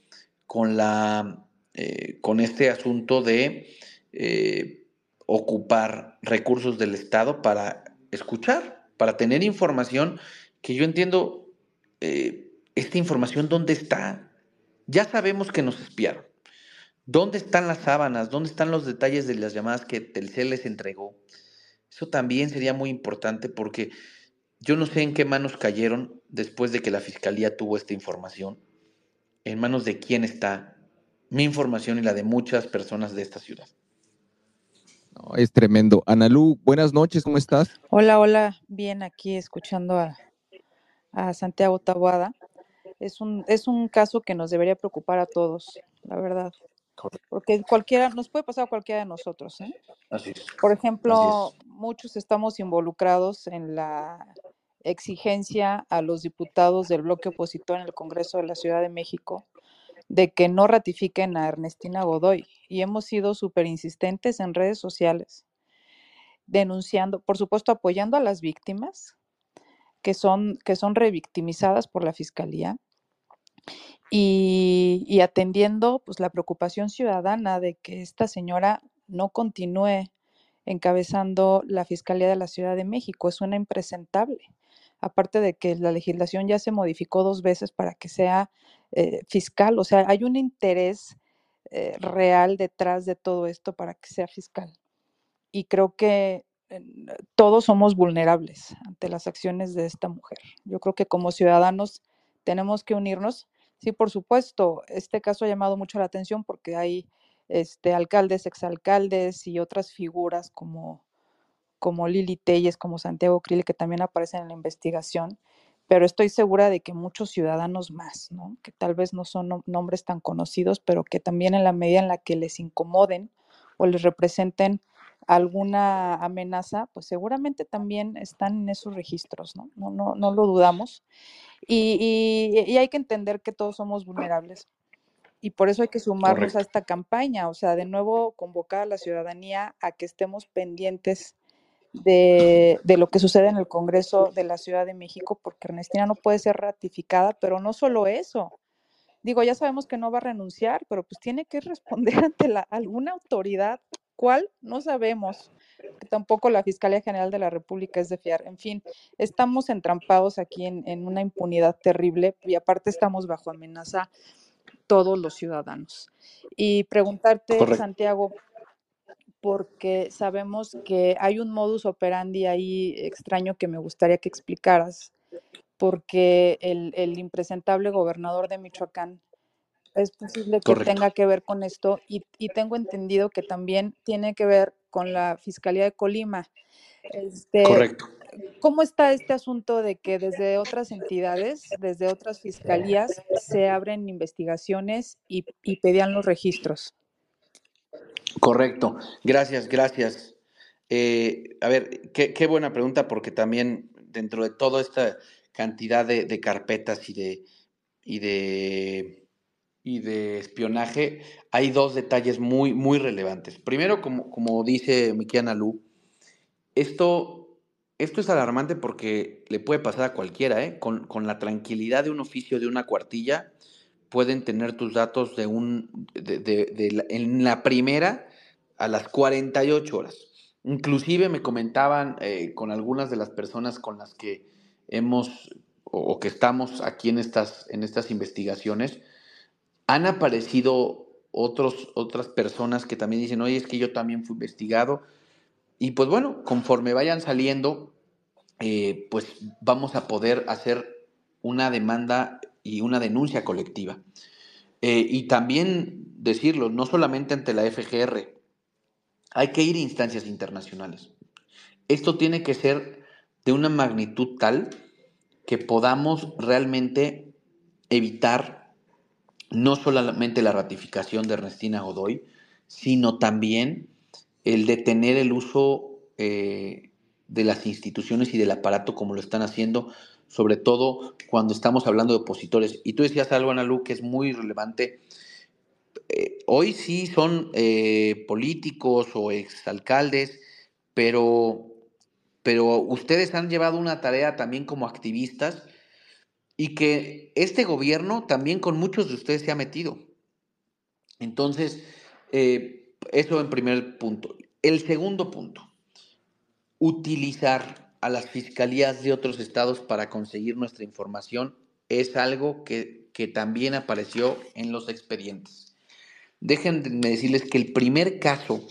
con la eh, con este asunto de eh, ocupar recursos del Estado para escuchar, para tener información que yo entiendo, eh, esta información, ¿dónde está? Ya sabemos que nos espiaron. ¿Dónde están las sábanas? ¿Dónde están los detalles de las llamadas que Telcel les entregó? Eso también sería muy importante porque yo no sé en qué manos cayeron después de que la fiscalía tuvo esta información. ¿En manos de quién está? Mi información y la de muchas personas de esta ciudad. es tremendo. Analú, buenas noches, ¿cómo estás? Hola, hola, bien aquí escuchando a, Santiago Tabuada. Es un, es un caso que nos debería preocupar a todos, la verdad. Porque cualquiera, nos puede pasar a cualquiera de nosotros. ¿eh? Así es. Por ejemplo, muchos estamos involucrados en la exigencia a los diputados del bloque opositor en el Congreso de la Ciudad de México de que no ratifiquen a Ernestina Godoy y hemos sido súper insistentes en redes sociales, denunciando, por supuesto, apoyando a las víctimas que son, que son revictimizadas por la Fiscalía y, atendiendo pues, la preocupación ciudadana de que esta señora no continúe encabezando la Fiscalía de la Ciudad de México. Es una impresentable aparte de que la legislación ya se modificó dos veces para que sea eh, fiscal, o sea, hay un interés eh, real detrás de todo esto para que sea fiscal. Y creo que todos somos vulnerables ante las acciones de esta mujer. Yo creo que como ciudadanos tenemos que unirnos. Sí, por supuesto, este caso ha llamado mucho la atención porque hay este, alcaldes, exalcaldes y otras figuras como como Lili Telles, como Santiago Krill, que también aparecen en la investigación, pero estoy segura de que muchos ciudadanos más, ¿no? que tal vez no son nombres tan conocidos, pero que también en la medida en la que les incomoden o les representen alguna amenaza, pues seguramente también están en esos registros, ¿no? No, no, no lo dudamos. Y, y, hay que entender que todos somos vulnerables. Y por eso hay que sumarnos a esta campaña, o sea, de nuevo convocar a la ciudadanía a que estemos pendientes de, de, lo que sucede en el Congreso de la Ciudad de México, porque Ernestina no puede ser ratificada, pero no solo eso. Digo, ya sabemos que no va a renunciar, pero pues tiene que responder ante la, alguna autoridad ¿Cuál? No sabemos. Tampoco la Fiscalía General de la República es de fiar. En fin, estamos entrampados aquí en, una impunidad terrible y aparte estamos bajo amenaza todos los ciudadanos. Y preguntarte, Santiago, porque sabemos que hay un modus operandi ahí extraño que me gustaría que explicaras, porque el, el impresentable gobernador de Michoacán es posible que tenga que ver con esto y, tengo entendido que también tiene que ver con la Fiscalía de Colima. Este, Correcto. ¿Cómo está este asunto de que desde otras entidades, desde otras fiscalías, se abren investigaciones y, pedían los registros? Correcto. Gracias, gracias. Eh, a ver, qué, buena pregunta porque también dentro de toda esta cantidad de, carpetas y de, y de y de espionaje, hay dos detalles muy, muy relevantes. Primero, como, como dice Mikiana Lu, esto, esto es alarmante porque le puede pasar a cualquiera, ¿eh? Con, la tranquilidad de un oficio, de una cuartilla, pueden tener tus datos de un, de, en la primera a las 48 horas. Inclusive me comentaban eh, con algunas de las personas con las que hemos o, que estamos aquí en estas, en estas investigaciones, han aparecido otros, otras personas que también dicen, oye, es que yo también fui investigado. Y pues bueno, conforme vayan saliendo, eh, pues vamos a poder hacer una demanda y una denuncia colectiva. Eh, y también decirlo, no solamente ante la FGR, hay que ir a instancias internacionales. Esto tiene que ser de una magnitud tal que podamos realmente evitar no solamente la ratificación de Ernestina Godoy, sino también el detener el uso eh, de las instituciones y del aparato como lo están haciendo, sobre todo cuando estamos hablando de opositores. Y tú decías algo, Ana Lu, que es muy relevante. Eh, hoy sí son eh, políticos o exalcaldes, pero, pero ustedes han llevado una tarea también como activistas y que este gobierno también con muchos de ustedes se ha metido. Entonces, eh, eso en primer punto. El segundo punto, utilizar a las fiscalías de otros estados para conseguir nuestra información es algo que, también apareció en los expedientes. Déjenme decirles que el primer caso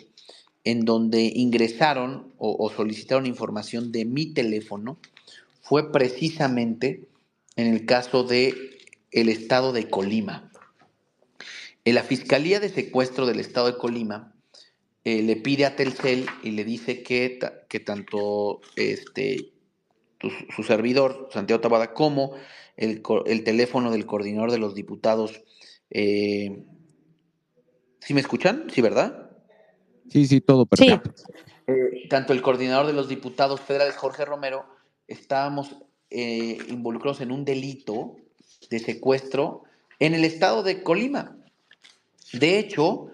en donde ingresaron o, o solicitaron información de mi teléfono fue precisamente en el caso de el estado de Colima. En la Fiscalía de Secuestro del estado de Colima eh, le pide a Telcel y le dice que, que tanto este, su, servidor, Santiago Tabada, como el, teléfono del coordinador de los diputados. Eh, ¿Sí me escuchan? ¿Sí, verdad? Sí, sí, todo perfecto. Eh, tanto el coordinador de los diputados federales, Jorge Romero, estábamos eh, involucrados en un delito de secuestro en el estado de Colima. De hecho,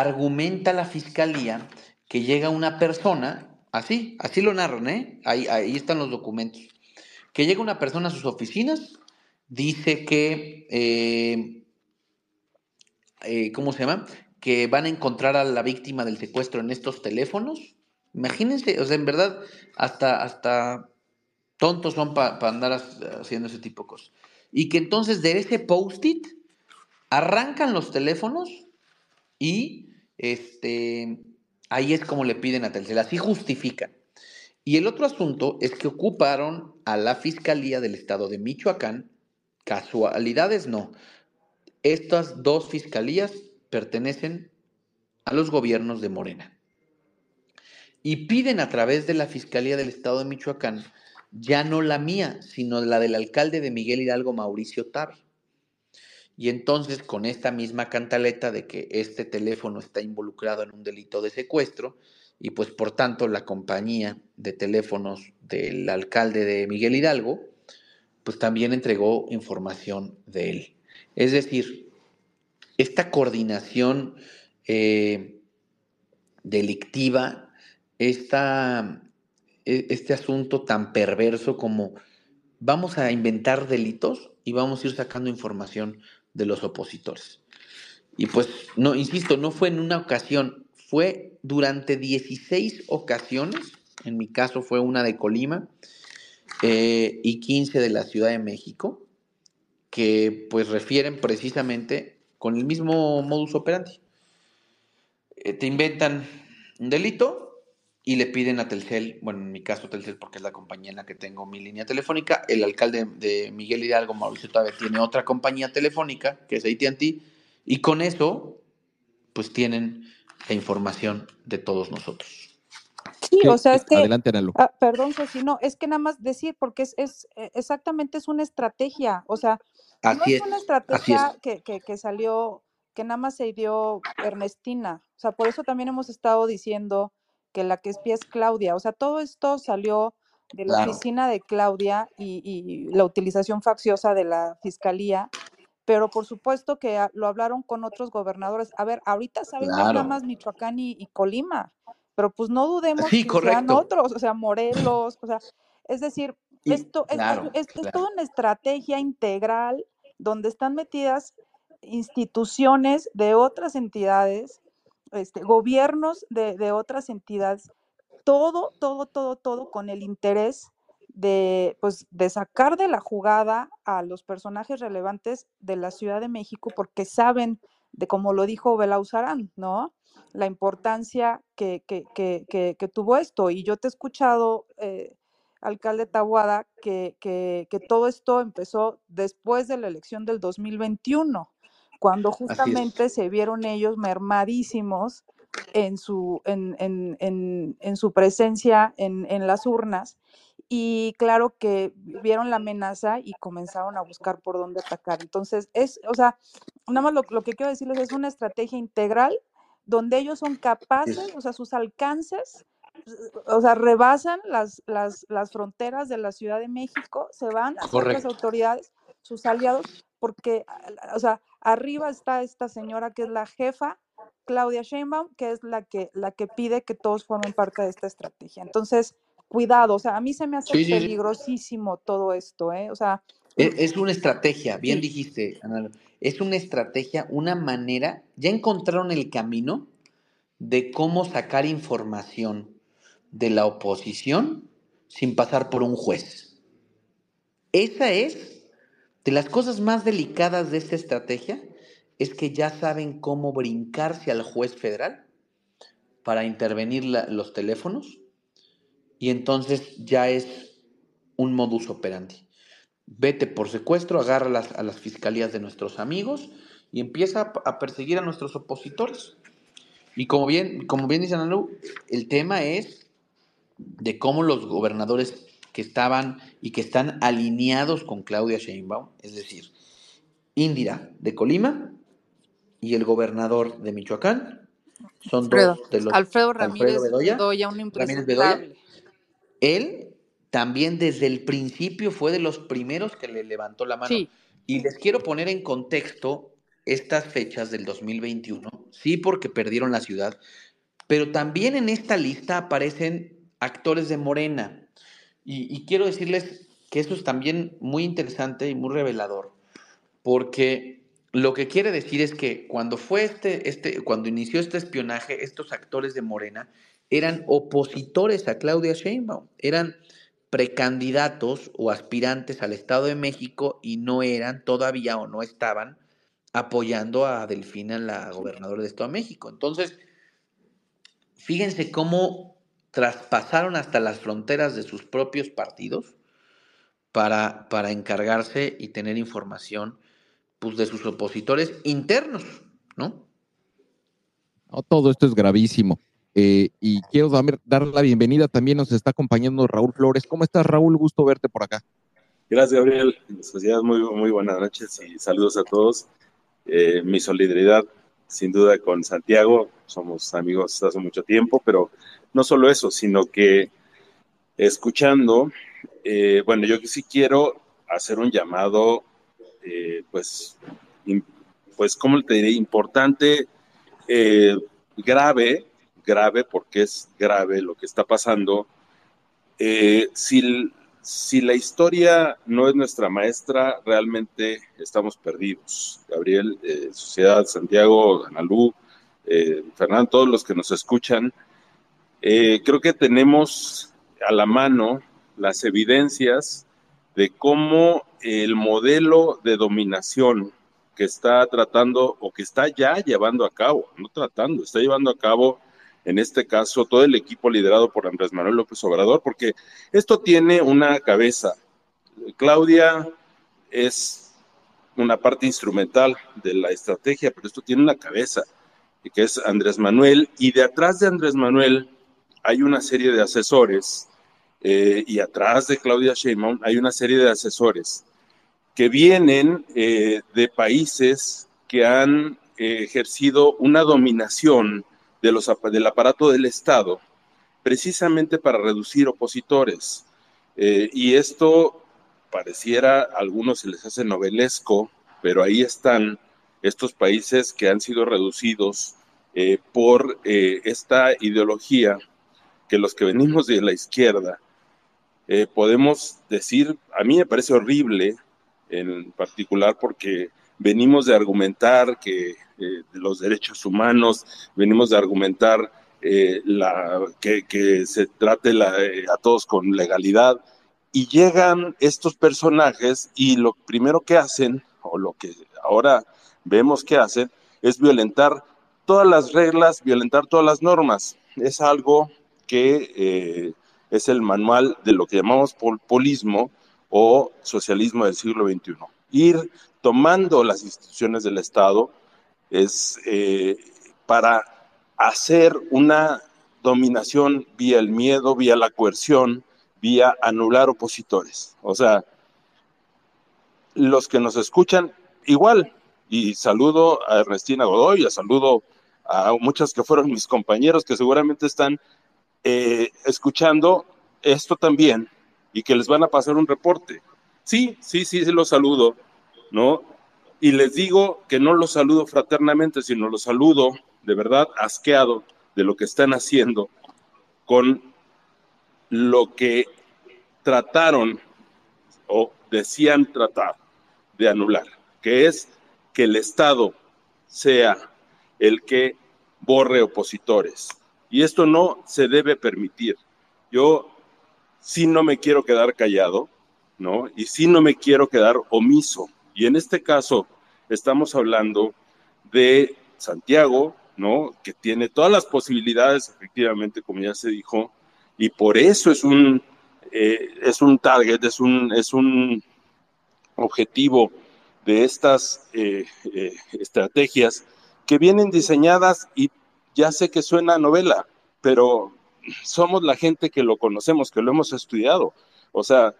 argumenta la fiscalía que llega una persona, así, así lo narran, ¿eh? ahí, ahí están los documentos, que llega una persona a sus oficinas, dice que, eh, eh, ¿cómo se llama? Que van a encontrar a la víctima del secuestro en estos teléfonos. Imagínense, o sea, en verdad, hasta, hasta tontos son para andar haciendo ese tipo de cosas. Y que entonces de ese post-it arrancan los teléfonos y este, ahí es como le piden a Telcel, así justifican. Y el otro asunto es que ocuparon a la Fiscalía del Estado de Michoacán, casualidades no. Estas dos fiscalías pertenecen a los gobiernos de Morena. y piden a través de la Fiscalía del Estado de Michoacán, ya no la mía, sino la del alcalde de Miguel Hidalgo, Mauricio Tabe. Y entonces, con esta misma cantaleta de que este teléfono está involucrado en un delito de secuestro, y pues por tanto la compañía de teléfonos del alcalde de Miguel Hidalgo, pues también entregó información de él. Es decir, esta coordinación eh, delictiva, esta, e, este asunto tan perverso como vamos a inventar delitos y vamos a ir sacando información de los opositores. Y pues, no, insisto, no fue en una ocasión, fue durante 16 ocasiones, en mi caso fue una de Colima eh, y 15 de la Ciudad de México, que pues refieren precisamente con el mismo modus operandi. Eh, te inventan un delito y le piden a Telcel, bueno, en mi caso Telcel porque es la compañía en la que tengo mi línea telefónica, el alcalde de Miguel Hidalgo, Mauricio Távez, tiene otra compañía telefónica, que es AT&T, y con eso, pues tienen la información de todos nosotros. Sí, o sea, es que... Adelante, ah, perdón, Ceci, no, es que nada más decir, porque es, es eh, exactamente es una estrategia, o sea, no es, una estrategia que, que, que salió, que nada más se dio Ernestina, o sea, por eso también hemos estado diciendo que la que espía es Claudia. O sea, todo esto salió de la oficina de Claudia y, la utilización facciosa de la fiscalía, pero por supuesto que lo hablaron con otros gobernadores. A ver, ahorita sabemos nada más Michoacán y, Colima, pero pues no dudemos que sean otros, o sea, Morelos, o sea, es decir, esto es, es, toda una estrategia integral donde están metidas instituciones de otras entidades este, gobiernos de, otras entidades, todo, todo, todo, todo con el interés de, pues, de sacar de la jugada a los personajes relevantes de la Ciudad de México porque saben de, como lo dijo Belauzarán, ¿no? La importancia que, que, tuvo esto. Y yo te he escuchado, eh, alcalde Tabuada, que, que, todo esto empezó después de la elección del 2021 cuando justamente se vieron ellos mermadísimos en su, en, en, en, en su presencia en, las urnas. Y claro que vieron la amenaza y comenzaron a buscar por dónde atacar. Entonces, es, o sea, nada más lo, lo que quiero decirles es una estrategia integral donde ellos son capaces, o sea, sus alcances o sea, rebasan las, las, las, fronteras de la Ciudad de México, se van a las autoridades, sus aliados, porque, o sea, arriba está esta señora que es la jefa, Claudia Sheinbaum, que es la que, la que pide que todos formen parte de esta estrategia. Entonces, cuidado, o sea, a mí se me hace peligrosísimo todo esto, ¿eh? O sea... E, es, una estrategia, bien dijiste, Ana, es una estrategia, una manera, ya encontraron el camino de cómo sacar información de la oposición sin pasar por un juez. Esa es de las cosas más delicadas de esta estrategia es que ya saben cómo brincarse al juez federal para intervenir los teléfonos y entonces ya es un modus operandi. Vete por secuestro, agarra a las fiscalías de nuestros amigos y empieza a, perseguir a nuestros opositores. Y como bien, como bien dice Analu, el tema es de cómo los gobernadores que estaban y que están alineados con Claudia Sheinbaum, es decir, Indira de Colima y el gobernador de Michoacán. Son dos de los Alfredo Ramírez Bedoya, un Ramírez Bedoya. Él también desde el principio fue de los primeros que le levantó la mano. Y les quiero poner en contexto estas fechas del 2021, sí porque perdieron la ciudad, pero también en esta lista aparecen actores de Morena, y, quiero decirles que eso es también muy interesante y muy revelador, porque lo que quiere decir es que cuando fue este, este, cuando inició este espionaje, estos actores de Morena eran opositores a Claudia Sheinbaum, eran precandidatos o aspirantes al Estado de México y no eran todavía o no estaban apoyando a Delfina, la gobernadora de Estado de México. Entonces, fíjense cómo traspasaron hasta las fronteras de sus propios partidos para, para encargarse y tener información pues, de sus opositores internos, ¿no? todo esto es gravísimo. Eh, y quiero dar, la bienvenida, también nos está acompañando Raúl Flores. ¿Cómo estás, Raúl? Gusto verte por acá. Gracias, Gabriel. Sociedad, muy, muy buenas noches y saludos a todos. Eh, mi solidaridad, sin duda, con Santiago. Somos amigos hace mucho tiempo, pero no solo eso, sino que escuchando, eh, bueno, yo sí quiero hacer un llamado, pues, pues, ¿cómo te diré? Importante, grave, grave porque es grave lo que está pasando. Eh, si, si, la historia no es nuestra maestra, realmente estamos perdidos. Gabriel, eh, Sociedad, Santiago, Analú, eh, Fernando, todos los que nos escuchan, creo que tenemos a la mano las evidencias de cómo el modelo de dominación que está tratando o que está ya llevando a cabo, no tratando, está llevando a cabo en este caso todo el equipo liderado por Andrés Manuel López Obrador, porque esto tiene una cabeza. Claudia es una parte instrumental de la estrategia, pero esto tiene una cabeza, que es Andrés Manuel, y de atrás de Andrés Manuel hay una serie de asesores, eh, y atrás de Claudia Sheinbaum hay una serie de asesores que vienen eh, de países que han eh, ejercido una dominación de los, del aparato del Estado, precisamente para reducir opositores. Y esto pareciera, a algunos se les hace novelesco, pero ahí están estos países que han sido reducidos por esta ideología que los que venimos de la izquierda podemos decir, a mí me parece horrible en particular porque venimos de argumentar que eh, los derechos humanos, venimos de argumentar eh, la, que, se trate eh, a todos con legalidad, y llegan estos personajes y lo primero que hacen, o lo que ahora vemos que hacen, es violentar todas las reglas, violentar todas las normas. Es algo que es el manual de lo que llamamos populismo o socialismo del siglo XXI. Ir tomando las instituciones del Estado es eh, para hacer una dominación vía el miedo, vía la coerción, vía anular opositores. O sea, los que nos escuchan, igual, y saludo a Ernestina Godoy, saludo a muchos que fueron mis compañeros que seguramente están eh, escuchando esto también y que les van a pasar un reporte. Sí, sí, sí, sí, los saludo ¿no? Y les digo que no los saludo fraternamente, sino los saludo de verdad asqueado de lo que están haciendo con lo que trataron o decían tratar de anular, que es que el Estado sea el que borre opositores. Y esto no se debe permitir. Yo sí no me quiero quedar callado, ¿no? Y sí no me quiero quedar omiso y en este caso estamos hablando de Santiago, ¿no? Que tiene todas las posibilidades, efectivamente, como ya se dijo, y por eso es un, eh, es un target, es un, es un objetivo de estas eh, eh, estrategias que vienen diseñadas y ya sé que suena novela, pero somos la gente que lo conocemos, que lo hemos estudiado. O sea,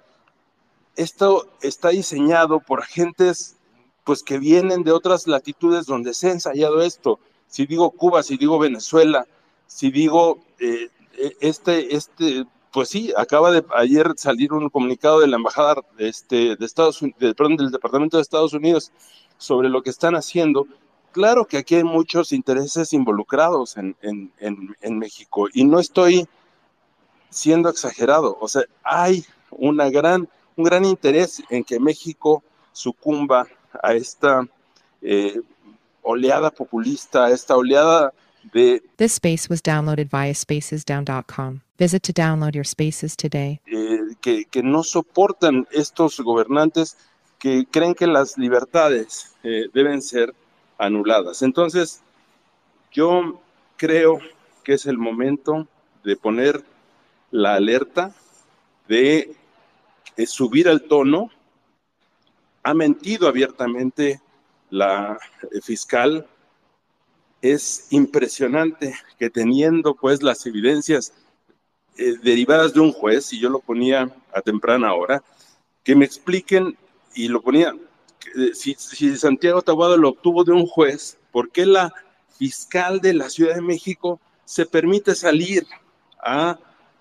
esto está diseñado por agentes pues que vienen de otras latitudes donde se ha ensayado esto. Si digo Cuba, si digo Venezuela, si digo eh, e, este, este, pues sí, acaba de ayer salir un comunicado de la embajada este, de Estados perdón, del Departamento de Estados Unidos sobre lo que están haciendo. Claro que aquí hay muchos intereses involucrados en, en, en, en México y no estoy siendo exagerado. O sea, hay una gran un gran interés en que México sucumba a esta eh, oleada populista, a esta oleada de... This space was downloaded via spacesdown.com. Visit to download your spaces today. Eh, que, que, no soportan estos gobernantes que creen que las libertades eh, deben ser anuladas. Entonces, yo creo que es el momento de poner la alerta de es subir el tono. Ha mentido abiertamente la eh, fiscal es impresionante que teniendo pues las evidencias eh, derivadas de un juez, y yo lo ponía a temprana hora, que me expliquen, y lo ponía, eh, si, si Santiago Tabuado lo obtuvo de un juez, ¿por qué la fiscal de la Ciudad de México se permite salir a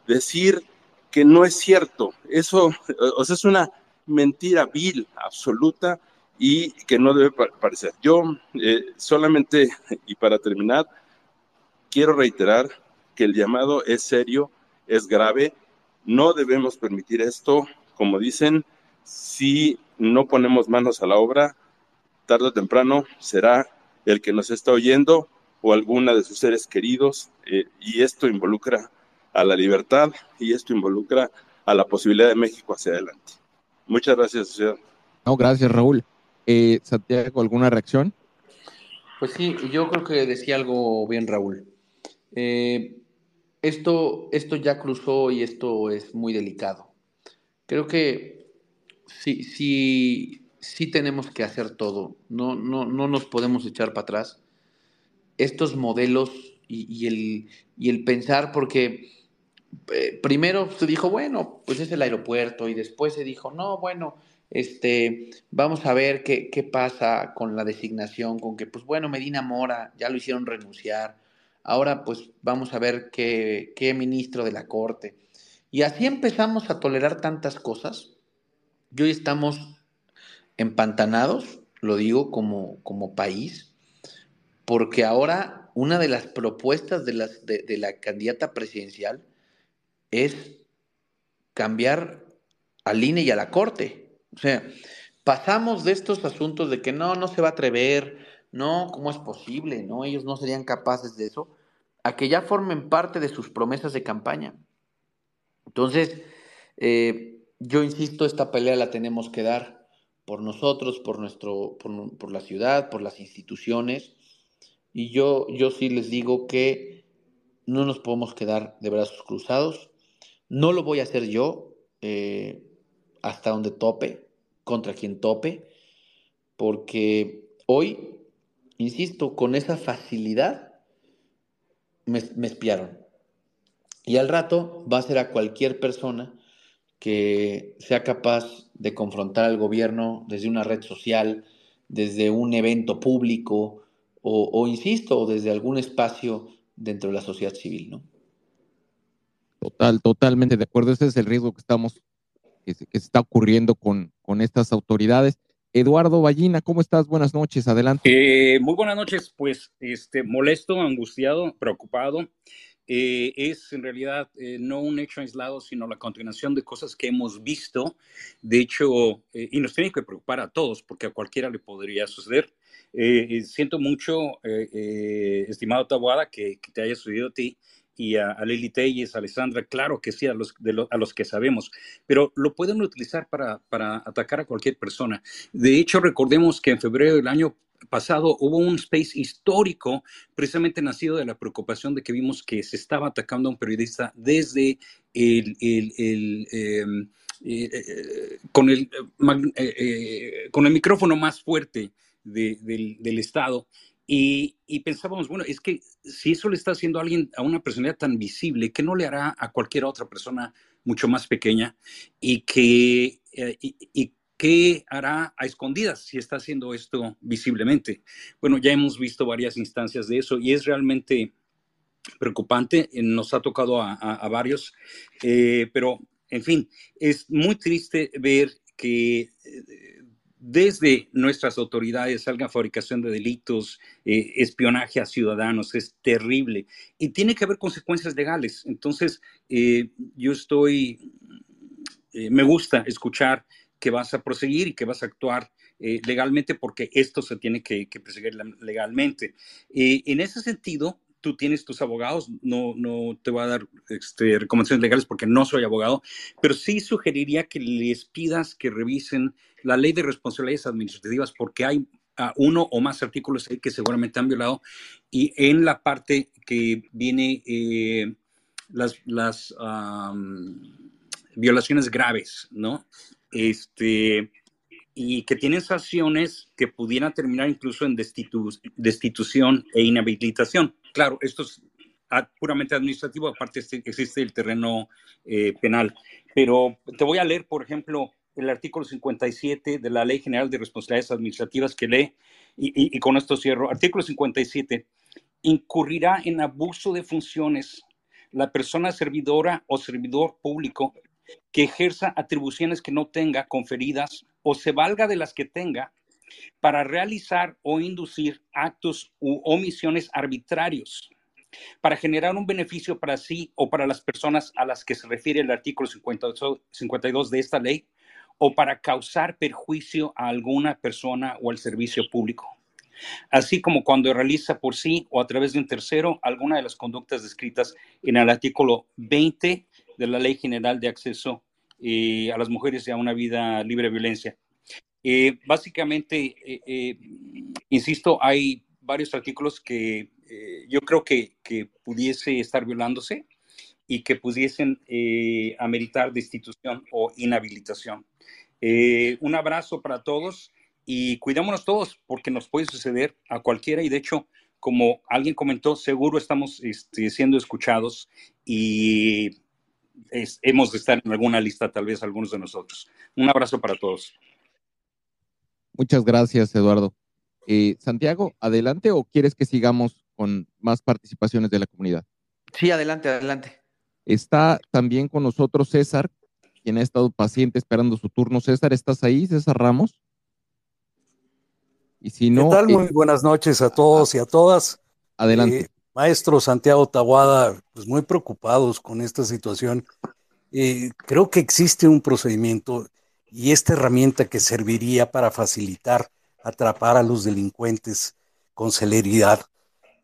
decir que no es cierto? Eso, o sea, es una mentira vil, absoluta, y que no debe parecer. Yo eh, solamente, y para terminar, quiero reiterar que el llamado es serio, es grave, no debemos permitir esto, como dicen, si no ponemos manos a la obra, tarde o temprano será el que nos está oyendo o alguna de sus seres queridos, eh, y esto involucra a la libertad y esto involucra a la posibilidad de México hacia adelante. Muchas gracias, sociedad. No, gracias, Raúl. Eh, Santiago, ¿alguna reacción? Pues sí, yo creo que decía algo bien Raúl. Eh, esto, esto ya cruzó y esto es muy delicado. Creo que sí, sí, sí tenemos que hacer todo. No, no, no nos podemos echar para atrás. Estos modelos y, el, y el pensar, porque eh, primero se dijo, bueno, pues es el aeropuerto, y después se dijo, no, bueno, este, vamos a ver qué, qué, pasa con la designación, con que, pues bueno, Medina Mora ya lo hicieron renunciar, ahora pues vamos a ver qué, qué ministro de la Corte. Y así empezamos a tolerar tantas cosas, y hoy estamos empantanados, lo digo como, como país, porque ahora una de las propuestas de, las, de, la candidata presidencial es cambiar al INE y a la Corte. O sea, pasamos de estos asuntos de que no, no se va a atrever, no, ¿cómo es posible? No, ellos no serían capaces de eso, a que ya formen parte de sus promesas de campaña. Entonces, eh, yo insisto, esta pelea la tenemos que dar por nosotros, por, nuestro, por, la ciudad, por las instituciones. Y yo, yo sí les digo que no nos podemos quedar de brazos cruzados. No lo voy a hacer yo. Eh, hasta donde tope, contra quien tope, porque hoy, insisto, con esa facilidad me, me espiaron. Y al rato va a ser a cualquier persona que sea capaz de confrontar al gobierno desde una red social, desde un evento público o, o, insisto, desde algún espacio dentro de la sociedad civil, ¿no? Total, totalmente de acuerdo. Ese es el riesgo que estamos que se, que se está ocurriendo con, con estas autoridades. Eduardo Ballina, ¿cómo estás? Buenas noches, adelante. Eh, muy buenas noches, pues este, molesto, angustiado, preocupado. Eh, es en realidad eh, no un hecho aislado, sino la continuación de cosas que hemos visto. De hecho, eh, y nos tiene que preocupar a todos, porque a cualquiera le podría suceder. siento mucho, estimado Tabuada, que, te haya sucedido a ti y a, a Lili Telles, a Alessandra, claro que sí, a los, a los que sabemos, pero lo pueden utilizar para, para atacar a cualquier persona. De hecho, recordemos que en febrero del año pasado hubo un space histórico precisamente nacido de la preocupación de que vimos que se estaba atacando a un periodista desde el, el, el eh, eh, con, el, eh, con el micrófono más fuerte de, del, Estado y, pensábamos, bueno, es que si eso le está haciendo a alguien, a una personalidad tan visible, ¿qué no le hará a cualquier otra persona mucho más pequeña? Y que, eh, qué hará a escondidas si está haciendo esto visiblemente. Bueno, ya hemos visto varias instancias de eso y es realmente preocupante. Nos ha tocado a, varios, eh, pero en fin, es muy triste ver que. Eh, desde nuestras autoridades salga fabricación de delitos, eh, espionaje a ciudadanos, es terrible y tiene que haber consecuencias legales. Entonces, eh, yo estoy, eh, me gusta escuchar que vas a proseguir y que vas a actuar eh, legalmente porque esto se tiene que, que perseguir legalmente. en ese sentido, tú tienes tus abogados, no, no te voy a dar este, recomendaciones legales porque no soy abogado, pero sí sugeriría que les pidas que revisen la ley de responsabilidades administrativas porque hay uh, uno o más artículos que seguramente han violado y en la parte que viene eh, las, las um, violaciones graves, ¿no? Este, y que tienen sanciones que pudieran terminar incluso en destitu destitución e inhabilitación. Claro, esto es puramente administrativo, aparte existe el terreno eh, penal. Pero te voy a leer, por ejemplo, el artículo 57 de la Ley General de Responsabilidades Administrativas que lee, y, y con esto cierro. Artículo 57. Incurrirá en abuso de funciones la persona servidora o servidor público que ejerza atribuciones que no tenga conferidas o se valga de las que tenga para realizar o inducir actos u omisiones arbitrarios para generar un beneficio para sí o para las personas a las que se refiere el artículo 52 de esta ley o para causar perjuicio a alguna persona o al servicio público, así como cuando realiza por sí o a través de un tercero alguna de las conductas descritas en el artículo 20 de la Ley General de Acceso eh, a las Mujeres y a una vida libre de violencia. Eh, básicamente, eh, insisto, hay varios artículos que yo creo que, que, pudiese estar violándose y que pudiesen ameritar destitución o inhabilitación. un abrazo para todos y cuidémonos todos porque nos puede suceder a cualquiera y de hecho, como alguien comentó, seguro estamos este, siendo escuchados y hemos de estar en alguna lista, tal vez algunos de nosotros. Un abrazo para todos. Muchas gracias, Eduardo. Eh, Santiago, ¿adelante o quieres que sigamos con más participaciones de la comunidad? Sí, adelante, adelante. Está también con nosotros César, quien ha estado paciente esperando su turno. César, ¿estás ahí, César Ramos? Y si no. ¿Qué tal? Muy eh, buenas noches a todos y a todas. Adelante. Eh, maestro Santiago Taguada, pues muy preocupados con esta situación. Creo que existe un procedimiento y esta herramienta que serviría para facilitar atrapar a los delincuentes con celeridad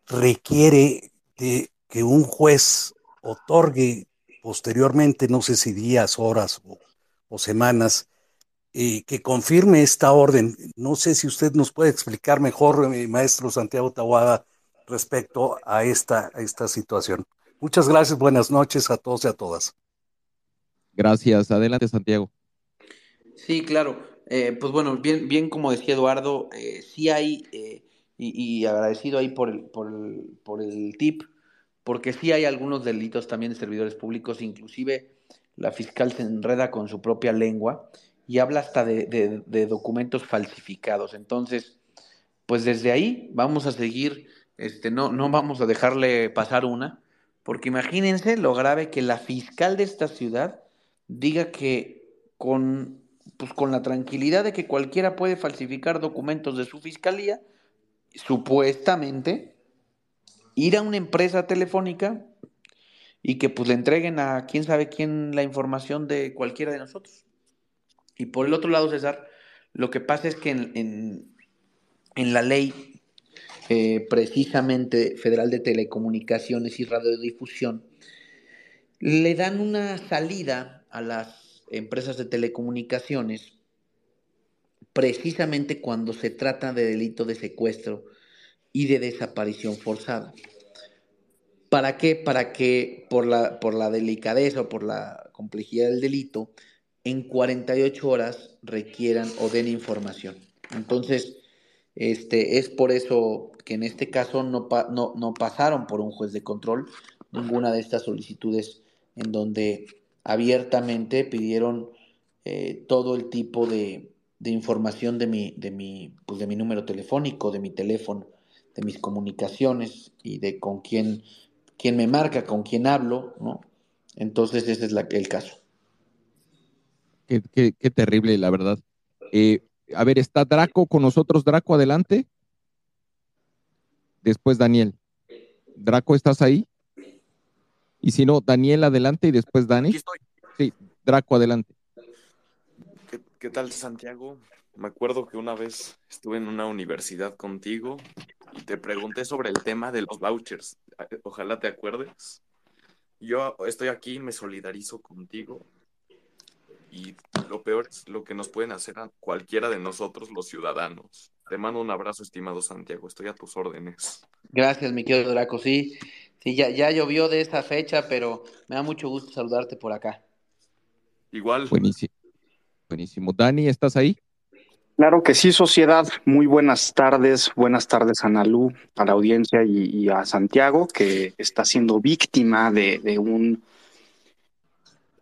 requiere que un juez otorgue posteriormente, no sé si días, horas o, semanas, que confirme esta orden. No sé si usted nos puede explicar mejor, eh, maestro Santiago Taguada, respecto a esta, esta situación. Muchas gracias, buenas noches a todos y a todas. Gracias, adelante Santiago. Sí, claro. Eh, pues bueno, bien, bien como decía Eduardo, eh, sí hay, eh, y, agradecido ahí por el, por, el, por el tip, porque sí hay algunos delitos también de servidores públicos, inclusive la fiscal se enreda con su propia lengua y habla hasta de, de documentos falsificados. Entonces, pues desde ahí vamos a seguir este, no, no vamos a dejarle pasar una, porque imagínense lo grave que la fiscal de esta ciudad diga que con, pues con la tranquilidad de que cualquiera puede falsificar documentos de su fiscalía, supuestamente ir a una empresa telefónica y que pues le entreguen a quién sabe quién la información de cualquiera de nosotros. Y por el otro lado, César, lo que pasa es que en, en, en la ley eh, precisamente Federal de Telecomunicaciones y Radiodifusión, le dan una salida a las empresas de telecomunicaciones precisamente cuando se trata de delito de secuestro y de desaparición forzada. ¿Para qué? Para que por la, por la delicadeza o por la complejidad del delito, en 48 horas requieran o den información. Entonces, este, es por eso que en este caso no, no, pasaron por un juez de control ninguna de estas solicitudes en donde abiertamente pidieron eh, todo el tipo de, información de mi, de, mi, pues de mi número telefónico, de mi teléfono, de mis comunicaciones y de con quién, quién me marca, con quién hablo, ¿no? Entonces ese es la, el caso. Qué, qué, terrible, la verdad. Eh, a ver, está Draco con nosotros. Draco, adelante. Después Daniel. Draco, ¿estás ahí? Y si no, Daniel, adelante y después Dani. Aquí estoy. Sí, Draco, adelante. ¿Qué, tal, Santiago? Me acuerdo que una vez estuve en una universidad contigo y te pregunté sobre el tema de los vouchers. Ojalá te acuerdes. Yo estoy aquí, me solidarizo contigo y lo peor es lo que nos pueden hacer a cualquiera de nosotros los ciudadanos. Te mando un abrazo, estimado Santiago, estoy a tus órdenes. Gracias, mi querido Draco, sí, sí ya, ya llovió de esta fecha, pero me da mucho gusto saludarte por acá. Igual. Buenísimo. Buenísimo. Dani, ¿estás ahí? Claro que sí, sociedad. Muy buenas tardes. Buenas tardes a Nalú, a la audiencia y, a Santiago, que está siendo víctima de, un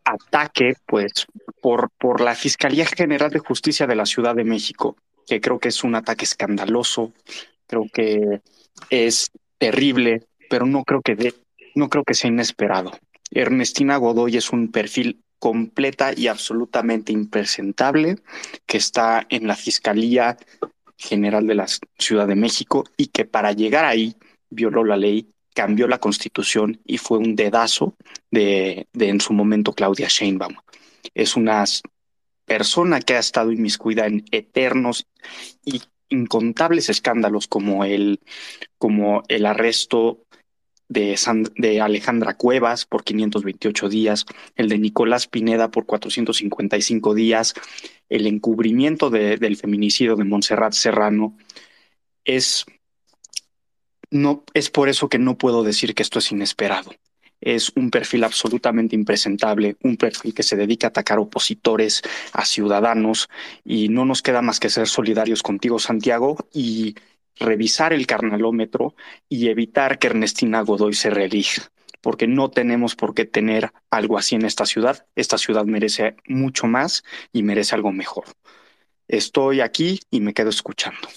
ataque, pues, por, por la Fiscalía General de Justicia de la Ciudad de México, que creo que es un ataque escandaloso, creo que es terrible, pero no creo que no creo que sea inesperado. Ernestina Godoy es un perfil completa y absolutamente impresentable que está en la Fiscalía General de la Ciudad de México y que para llegar ahí violó la ley, cambió la constitución y fue un dedazo de, de en su momento Claudia Sheinbaum. Es una persona que ha estado inmiscuida en eternos y incontables escándalos como el, como el arresto de, Alejandra Cuevas por 528 días, el de Nicolás Pineda por 455 días, el encubrimiento del feminicidio de Montserrat Serrano. Es, no, es por eso que no puedo decir que esto es inesperado. Es un perfil absolutamente impresentable, un perfil que se dedica a atacar opositores, a ciudadanos, y no nos queda más que ser solidarios contigo, Santiago, y revisar el carnalómetro y evitar que Ernestina Godoy se reelija, porque no tenemos por qué tener algo así en esta ciudad. Esta ciudad merece mucho más y merece algo mejor. Estoy aquí y me quedo escuchando.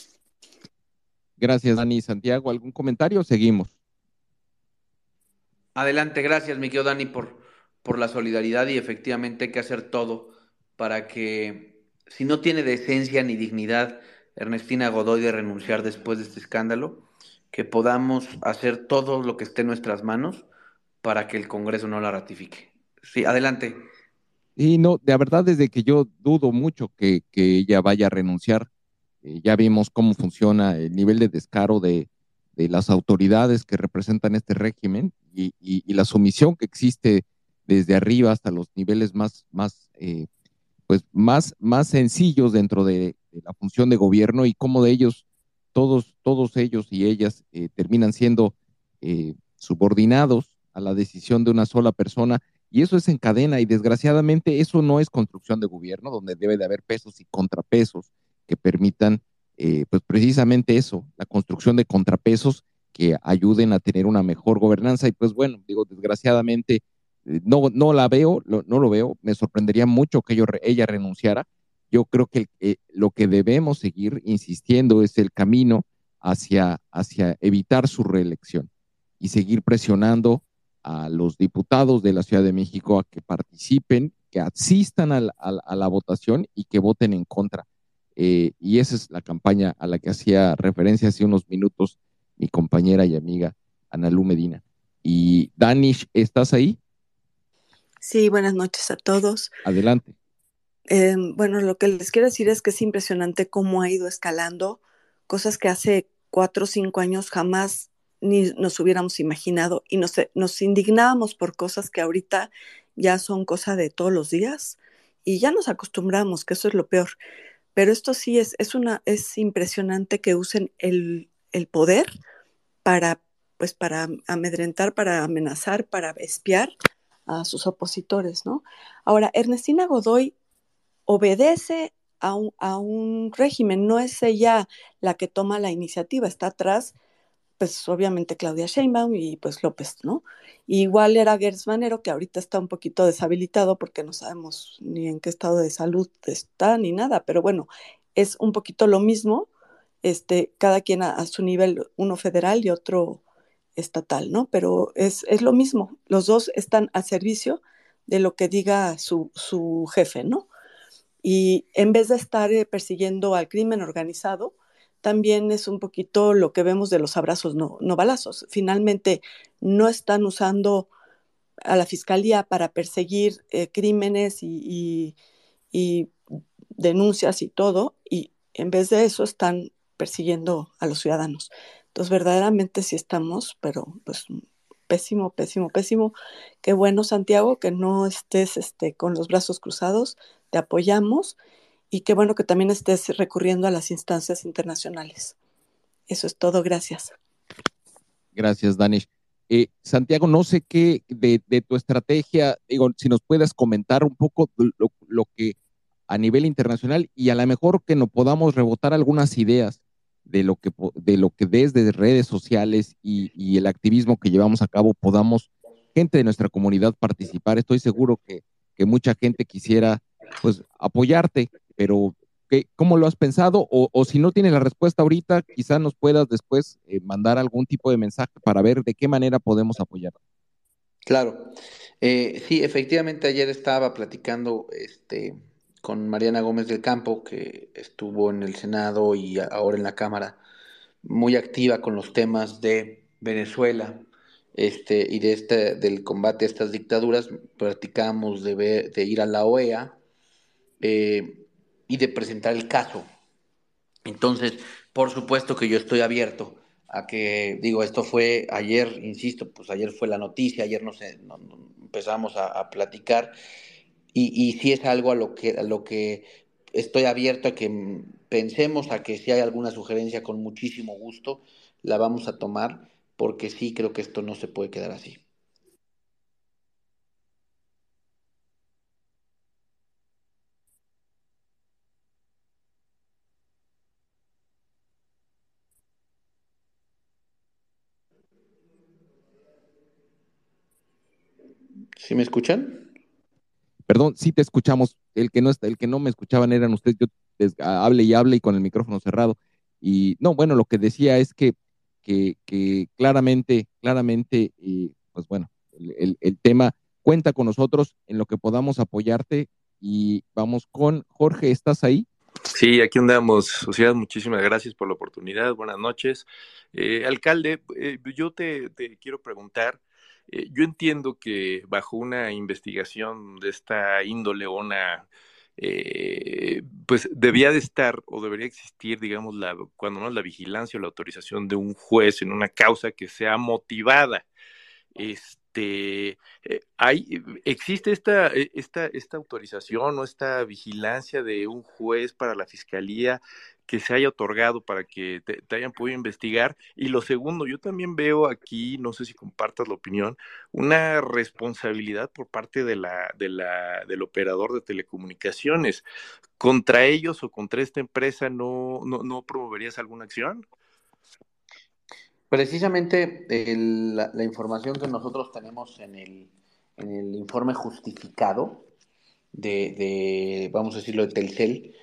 Gracias, Dani. Santiago, ¿algún comentario? Seguimos. Adelante, gracias, mi Dani, por, por la solidaridad y efectivamente hay que hacer todo para que si no tiene decencia ni dignidad, Ernestina Godoy de renunciar después de este escándalo, que podamos hacer todo lo que esté en nuestras manos para que el Congreso no la ratifique. Sí, adelante. Y no, de verdad, desde que yo dudo mucho que, ella vaya a renunciar, eh, ya vimos cómo funciona el nivel de descaro de, las autoridades que representan este régimen y, la sumisión que existe desde arriba hasta los niveles más, más, eh, pues más, más sencillos dentro de, la función de gobierno y cómo de ellos, todos, todos ellos y ellas eh, terminan siendo eh, subordinados a la decisión de una sola persona. Y eso es en cadena y desgraciadamente eso no es construcción de gobierno donde debe de haber pesos y contrapesos que permitan eh, pues precisamente eso, la construcción de contrapesos que ayuden a tener una mejor gobernanza. Y pues bueno, digo, desgraciadamente no, no la veo, no lo veo, me sorprendería mucho que ella renunciara, yo creo que eh, lo que debemos seguir insistiendo es el camino hacia, hacia evitar su reelección y seguir presionando a los diputados de la Ciudad de México a que participen, que asistan a la, votación y que voten en contra. Eh, y esa es la campaña a la que hacía referencia hace unos minutos mi compañera y amiga Analú Medina. Y Danish, ¿estás ahí? Sí, buenas noches a todos. Adelante. Em, bueno, lo que les quiero decir es que es impresionante cómo ha ido escalando cosas que hace cuatro o cinco años jamás ni nos hubiéramos imaginado y nos, nos indignábamos por cosas que ahorita ya son cosa de todos los días y ya nos acostumbramos, que eso es lo peor. Pero esto sí es, es, una, es impresionante que usen el, el poder para, pues para amedrentar, para amenazar, para espiar a sus opositores, ¿no? Ahora, Ernestina Godoy obedece a un, régimen, no es ella la que toma la iniciativa, está atrás, pues obviamente Claudia Sheinbaum y pues López, ¿no? igual era Gertz Manero, que ahorita está un poquito deshabilitado porque no sabemos ni en qué estado de salud está ni nada, pero bueno, es un poquito lo mismo, este, cada quien a, su nivel, uno federal y otro estatal, ¿no? Pero es, es, lo mismo, los dos están al servicio de lo que diga su, su jefe, ¿no? Y en vez de estar eh, persiguiendo al crimen organizado, también es un poquito lo que vemos de los abrazos, no, no balazos. Finalmente, no están usando a la fiscalía para perseguir eh, crímenes y, y, denuncias y todo, y en vez de eso están persiguiendo a los ciudadanos. Entonces, verdaderamente sí estamos, pero pues pésimo, pésimo, pésimo. Qué bueno, Santiago, que no estés este, con los brazos cruzados, te apoyamos y qué bueno que también estés recurriendo a las instancias internacionales. Eso es todo, gracias. Gracias, Danish. Eh, Santiago, no sé qué de, tu estrategia, digo, si nos puedes comentar un poco lo, que a nivel internacional y a lo mejor que nos podamos rebotar algunas ideas de lo que, de lo que desde redes sociales y, y el activismo que llevamos a cabo podamos gente de nuestra comunidad participar. Estoy seguro que, mucha gente quisiera pues apoyarte, pero ¿qué, ¿cómo lo has pensado? O, o, si no tienes la respuesta ahorita, quizás nos puedas después eh, mandar algún tipo de mensaje para ver de qué manera podemos apoyar. Claro, eh, sí, efectivamente ayer estaba platicando este, con Mariana Gómez del Campo, que estuvo en el Senado y ahora en la Cámara, muy activa con los temas de Venezuela este, y de este, del combate a estas dictaduras. Platicamos de, ver, ir a la OEA eh, y de presentar el caso. Entonces, por supuesto que yo estoy abierto a que, digo, esto fue ayer, insisto, pues ayer fue la noticia, ayer no sé, no, empezamos a platicar y, y sí es algo a lo que, a lo que estoy abierto a que pensemos, a que si hay alguna sugerencia con muchísimo gusto, la vamos a tomar, porque sí creo que esto no se puede quedar así. ¿Sí me escuchan? Perdón, sí te escuchamos. El que no está, el que no me escuchaban eran ustedes. Yo hable y hable y con el micrófono cerrado. Y no, bueno, lo que decía es que, que, que claramente, claramente, pues bueno, el, el, tema cuenta con nosotros en lo que podamos apoyarte. Y vamos con Jorge, ¿estás ahí? Sí, aquí andamos. Sociedad, muchísimas gracias por la oportunidad. Buenas noches. Eh, alcalde, eh, yo te quiero preguntar. Eh, yo entiendo que bajo una investigación de esta índole una, eh, pues debía de estar o debería existir, digamos, la, cuando no la vigilancia o la autorización de un juez en una causa que sea motivada. Este, eh, hay, existe esta, esta, esta autorización o esta vigilancia de un juez para la fiscalía que se haya otorgado para que te, hayan podido investigar. Y lo segundo, yo también veo aquí, no sé si compartas la opinión, una responsabilidad por parte de la, de la, del operador de telecomunicaciones. ¿Contra ellos o contra esta empresa no, no, no promoverías alguna acción? Precisamente el, la, la, información que nosotros tenemos en el, en el informe justificado de, de, vamos a decirlo, de Telcel,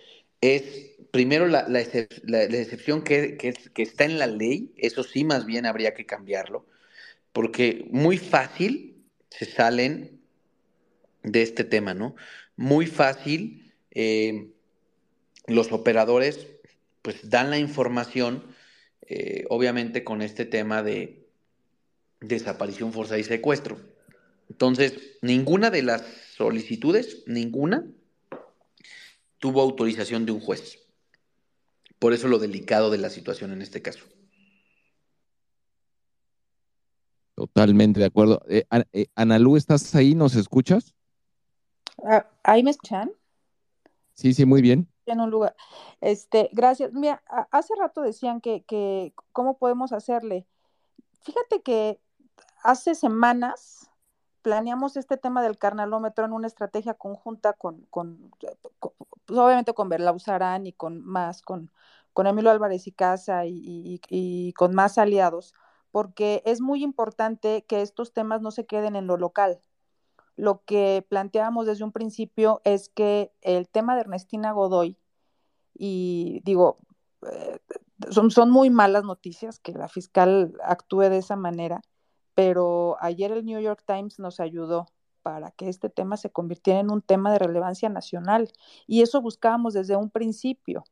es primero la, excepción que, está en la ley, eso sí más bien habría que cambiarlo, porque muy fácil se salen de este tema, ¿no? Muy fácil eh, los operadores pues dan la información, eh, obviamente con este tema de desaparición forzada y secuestro. Entonces, ninguna de las solicitudes, ninguna, tuvo autorización de un juez. Por eso lo delicado de la situación en este caso. Totalmente de acuerdo. Eh, eh, Analú, ¿estás ahí? ¿Nos escuchas? Ah, ¿Ahí me escuchan? Sí, sí, muy bien. En un lugar. Este, gracias. Mira, hace rato decían que, que cómo podemos hacerle. Fíjate que hace semanas planeamos este tema del carnalómetro en una estrategia conjunta con, con, con pues obviamente con Berlauzarán y con más, con, con Emilio Álvarez y Casa y, con más aliados, porque es muy importante que estos temas no se queden en lo local. Lo que planteamos desde un principio es que el tema de Ernestina Godoy, y digo, eh, son muy malas noticias que la fiscal actúe de esa manera, pero ayer el New York Times nos ayudó para que este tema se convirtiera en un tema de relevancia nacional. Y eso buscábamos desde un principio,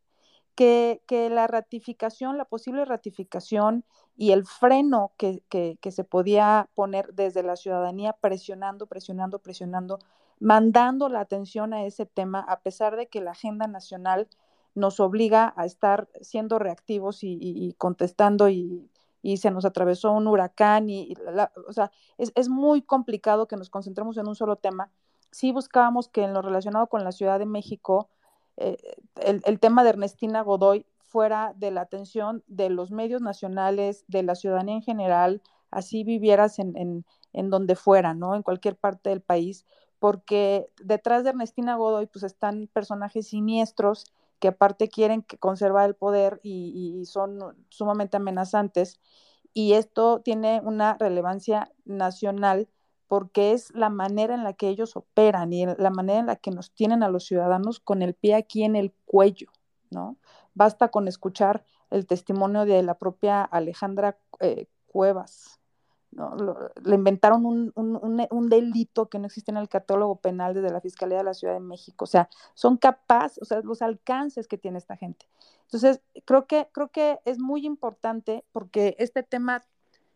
que, que la ratificación, la posible ratificación y el freno que, que, se podía poner desde la ciudadanía presionando, presionando, presionando, mandando la atención a ese tema, a pesar de que la agenda nacional nos obliga a estar siendo reactivos y contestando y y se nos atravesó un huracán y, la, o sea, es, es, muy complicado que nos concentremos en un solo tema. Sí buscábamos que en lo relacionado con la Ciudad de México, eh, el, el, tema de Ernestina Godoy fuera de la atención de los medios nacionales, de la ciudadanía en general, así vivieras en, en, en donde fuera, ¿no? En cualquier parte del país, porque detrás de Ernestina Godoy pues están personajes siniestros que aparte quieren conservar el poder y, son sumamente amenazantes. Y esto tiene una relevancia nacional porque es la manera en la que ellos operan y la manera en la que nos tienen a los ciudadanos con el pie aquí en el cuello, ¿no? Basta con escuchar el testimonio de la propia Alejandra eh, Cuevas, ¿no? le inventaron un, un, un, delito que no existe en el catálogo penal desde la Fiscalía de la Ciudad de México. O sea, son capaces, o sea, los alcances que tiene esta gente. Entonces, creo que, creo que es muy importante porque este tema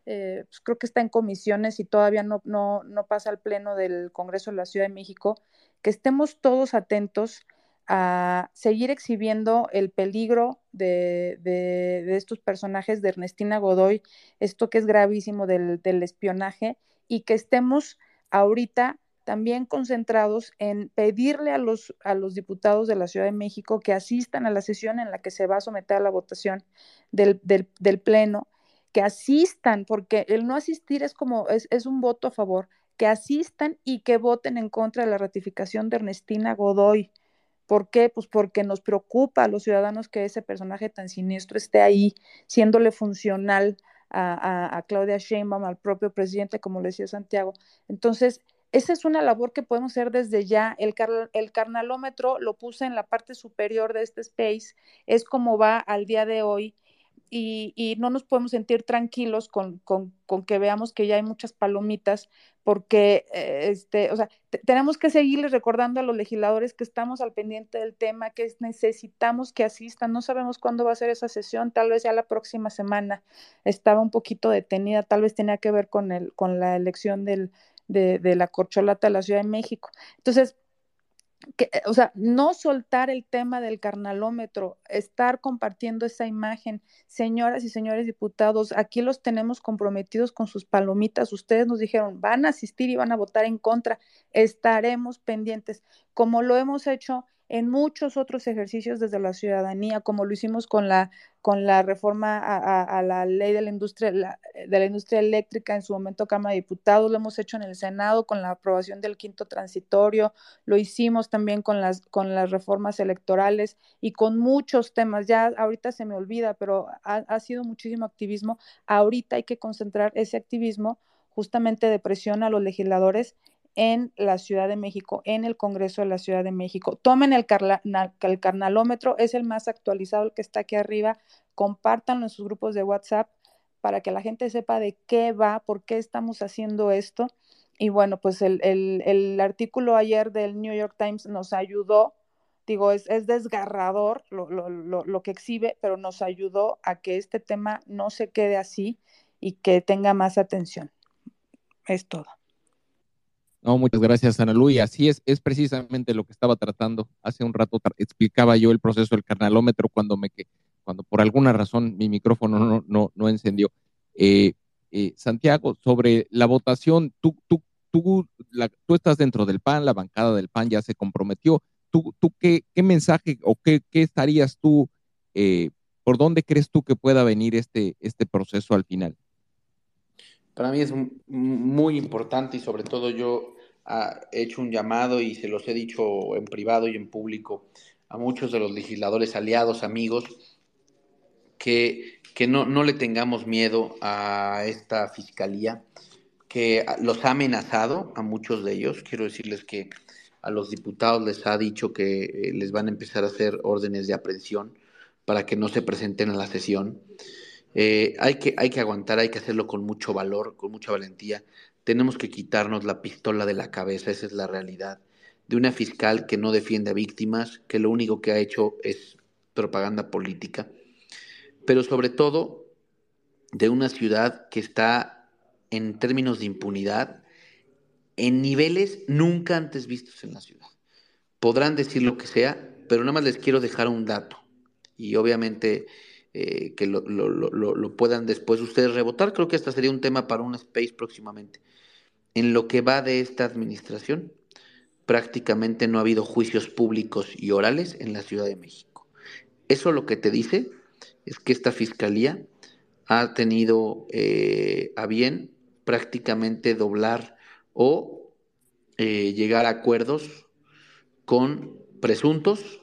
eh, pues, creo que está en comisiones y todavía no, no, no pasa al Pleno del Congreso de la Ciudad de México, que estemos todos atentos a seguir exhibiendo el peligro de, de, estos personajes de Ernestina Godoy, esto que es gravísimo del, espionaje, y que estemos ahorita también concentrados en pedirle a los, a los diputados de la Ciudad de México que asistan a la sesión en la que se va a someter a la votación del, del, del Pleno que asistan, porque el no asistir es como, es, es un voto a favor, que asistan y que voten en contra de la ratificación de Ernestina Godoy. ¿Por qué? Pues porque nos preocupa a los ciudadanos que ese personaje tan siniestro esté ahí, siéndole funcional a, Claudia Sheinbaum, al propio presidente, como le decía Santiago. Entonces, esa es una labor que podemos hacer desde ya. El, el carnalómetro lo puse en la parte superior de este space, es como va al día de hoy y, no nos podemos sentir tranquilos con, que veamos que ya hay muchas palomitas, porque eh, este, o sea, tenemos que seguirles recordando a los legisladores que estamos al pendiente del tema, que necesitamos que asistan. No sabemos cuándo va a ser esa sesión, tal vez ya la próxima semana. Estaba un poquito detenida, tal vez tenía que ver con, el, con la elección del, de, de la corcholata de la Ciudad de México. Entonces, que, o sea, no soltar el tema del carnalómetro, estar compartiendo esa imagen. Señoras y señores diputados, aquí los tenemos comprometidos con sus palomitas. Ustedes nos dijeron, van a asistir y van a votar en contra. Estaremos pendientes, como lo hemos hecho en muchos otros ejercicios desde la ciudadanía, como lo hicimos con la, con la reforma a, la ley de la, industria, de la industria eléctrica, en su momento Cámara de Diputados, lo hemos hecho en el Senado con la aprobación del quinto transitorio, lo hicimos también con las, con las reformas electorales y con muchos temas. Ya ahorita se me olvida, pero ha, ha sido muchísimo activismo. Ahorita hay que concentrar ese activismo justamente de presión a los legisladores en la Ciudad de México, en el Congreso de la Ciudad de México. Tomen el, carnalómetro, es el más actualizado, el que está aquí arriba, compártanlo en sus grupos de WhatsApp para que la gente sepa de qué va, por qué estamos haciendo esto. Y bueno, pues el, artículo ayer del New York Times nos ayudó, digo, es, es desgarrador lo que exhibe, pero nos ayudó a que este tema no se quede así y que tenga más atención. Es todo. No, muchas gracias, Ana Lu. Y así es, es precisamente lo que estaba tratando. Hace un rato explicaba yo el proceso del carnalómetro cuando me cuando por alguna razón mi micrófono no, no, no encendió. Eh, eh, Santiago, sobre la votación, tú, tú, tú, tú estás dentro del PAN, la bancada del PAN ya se comprometió. ¿Tú, tú qué, qué mensaje o qué, qué estarías tú, eh, por dónde crees tú que pueda venir este, este proceso al final? Para mí es muy importante y sobre todo yo ah, he hecho un llamado y se los he dicho en privado y en público a muchos de los legisladores aliados, amigos, que, que no, no le tengamos miedo a esta fiscalía que los ha amenazado a muchos de ellos. Quiero decirles que a los diputados les ha dicho que eh, les van a empezar a hacer órdenes de aprehensión para que no se presenten a la sesión. Eh, hay, que, hay que aguantar, hay que hacerlo con mucho valor, con mucha valentía. Tenemos que quitarnos la pistola de la cabeza, esa es la realidad. De una fiscal que no defiende a víctimas, que lo único que ha hecho es propaganda política, pero sobre todo de una ciudad que está en términos de impunidad en niveles nunca antes vistos en la ciudad. Podrán decir lo que sea, pero nada más les quiero dejar un dato. Y obviamente eh, que lo, puedan después ustedes rebotar. Creo que hasta sería un tema para un space próximamente. En lo que va de esta administración, prácticamente no ha habido juicios públicos y orales en la Ciudad de México. Eso lo que te dice es que esta fiscalía ha tenido eh, a bien prácticamente doblar o eh, llegar a acuerdos con presuntos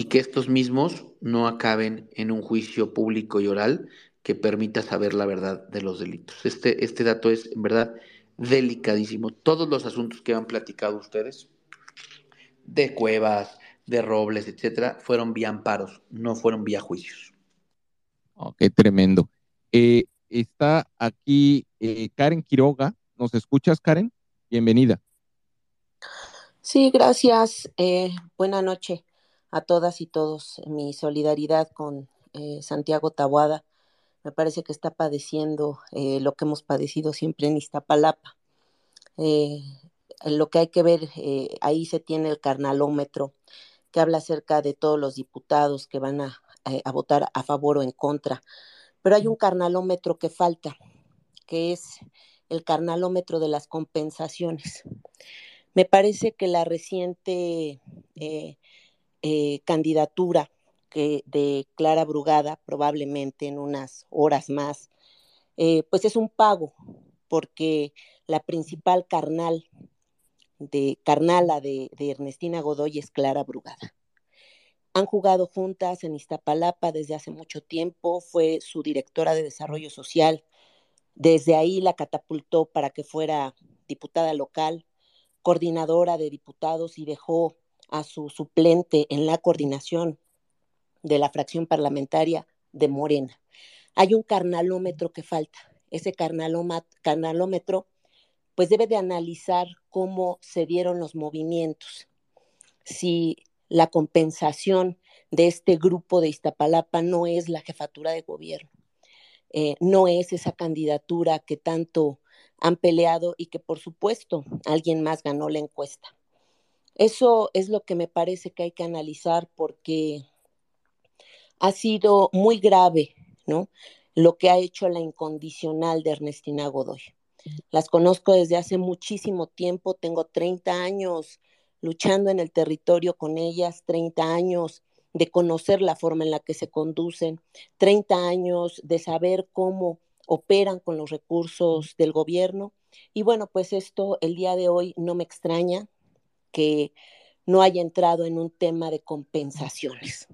y que estos mismos no acaben en un juicio público y oral que permita saber la verdad de los delitos. Este, este dato es en verdad delicadísimo. Todos los asuntos que han platicado ustedes, de cuevas, de robles, etcétera, fueron vía amparos, no fueron vía juicios. Oh, qué tremendo. Eh, está aquí eh, Karen Quiroga. ¿Nos escuchas, Karen? Bienvenida. Sí, gracias. Eh, buena noche a todas y todos. Mi solidaridad con Santiago Tabuada me parece que está padeciendo eh, lo que hemos padecido siempre en Iztapalapa. Eh, lo que hay que ver, eh, ahí se tiene el carnalómetro que habla acerca de todos los diputados que van a, a votar a favor o en contra. Pero hay un carnalómetro que falta, que es el carnalómetro de las compensaciones. Me parece que la reciente candidatura que de Clara Brugada, probablemente en unas horas más, eh, pues es un pago, porque la principal carnal de carnala de Ernestina Godoy es Clara Brugada. Han jugado juntas en Iztapalapa desde hace mucho tiempo, fue su directora de desarrollo social. Desde ahí la catapultó para que fuera diputada local, coordinadora de diputados y dejó a su suplente en la coordinación de la fracción parlamentaria de Morena. Hay un carnalómetro que falta. Ese carnalómetro pues debe de analizar cómo se dieron los movimientos, si la compensación de este grupo de Iztapalapa no es la jefatura de gobierno, eh, no es esa candidatura que tanto han peleado y que por supuesto alguien más ganó la encuesta. Eso es lo que me parece que hay que analizar porque ha sido muy grave, ¿no? Lo que ha hecho la incondicional de Ernestina Godoy. Las conozco desde hace muchísimo tiempo, tengo 30 años luchando en el territorio con ellas, 30 años de conocer la forma en la que se conducen, 30 años de saber cómo operan con los recursos del gobierno. Y bueno, pues esto el día de hoy no me extraña que no haya entrado en un tema de compensaciones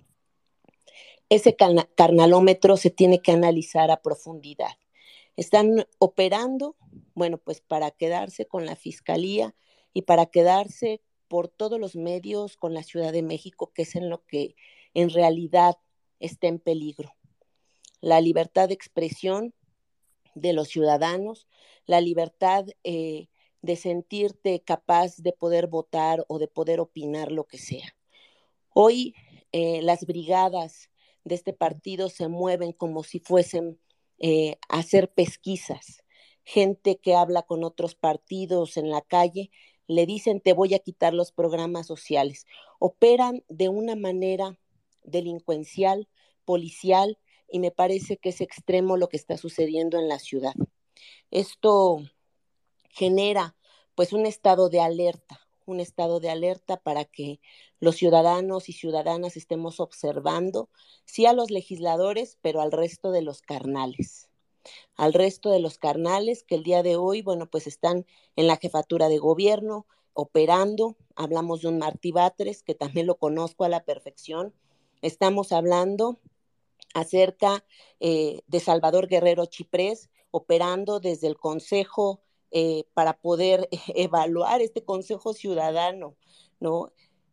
ese carnalómetro se tiene que analizar a profundidad. Están operando, bueno, pues para quedarse con la Fiscalía y para quedarse por todos los medios con la Ciudad de México, que es en lo que en realidad está en peligro. La libertad de expresión de los ciudadanos, la libertad eh, de sentirte capaz de poder votar o de poder opinar lo que sea. Hoy eh, las brigadas de este partido se mueven como si fuesen eh, a hacer pesquisas. Gente que habla con otros partidos en la calle le dicen te voy a quitar los programas sociales. Operan de una manera delincuencial, policial, y me parece que es extremo lo que está sucediendo en la ciudad. Esto genera pues un estado de alerta, un estado de alerta para que los ciudadanos y ciudadanas estemos observando, sí a los legisladores, pero al resto de los carnales, al resto de los carnales que el día de hoy, bueno, pues están en la jefatura de gobierno, operando. Hablamos de un Martí Batres, que también lo conozco a la perfección. Estamos hablando acerca eh, de Salvador Guerrero Chiprés, operando desde el Consejo eh, para poder evaluar este Consejo Ciudadano, ¿no?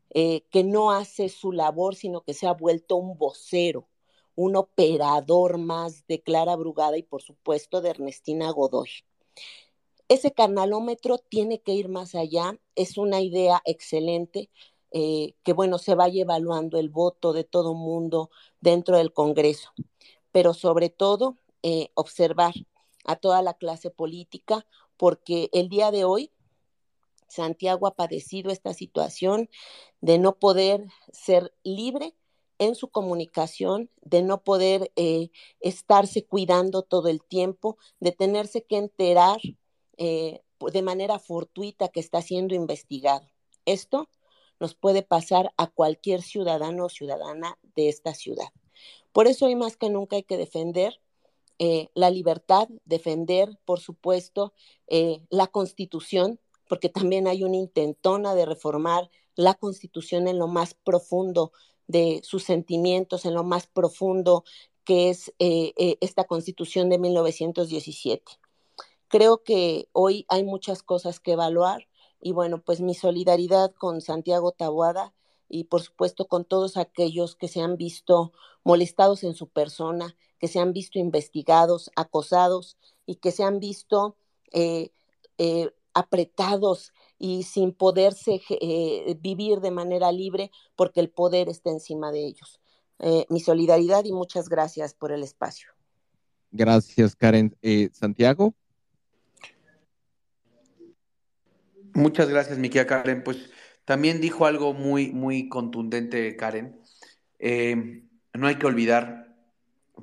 Eh, que no hace su labor, sino que se ha vuelto un vocero, un operador más de Clara Brugada y por supuesto de Ernestina Godoy. Ese canalómetro tiene que ir más allá, es una idea excelente, eh, que bueno, se vaya evaluando el voto de todo mundo dentro del Congreso, pero sobre todo observar a toda la clase política, porque el día de hoy Santiago ha padecido esta situación de no poder ser libre en su comunicación, de no poder eh, estarse cuidando todo el tiempo, de tenerse que enterar eh, de manera fortuita que está siendo investigado. Esto nos puede pasar a cualquier ciudadano o ciudadana de esta ciudad. Por eso hoy más que nunca hay que defender eh, la libertad, defender, por supuesto, la constitución, porque también hay una intentona de reformar la constitución en lo más profundo de sus sentimientos, en lo más profundo que es eh, eh, esta constitución de 1917. Creo que hoy hay muchas cosas que evaluar y bueno, pues mi solidaridad con Santiago Tabuada y por supuesto con todos aquellos que se han visto molestados en su persona, que se han visto investigados, acosados y que se han visto eh, apretados y sin poderse vivir de manera libre porque el poder está encima de ellos. Eh, mi solidaridad y muchas gracias por el espacio. Gracias, Karen. Eh, Santiago. Muchas gracias, mi querida Karen. Pues también dijo algo muy, muy contundente, Karen. Eh, no hay que olvidar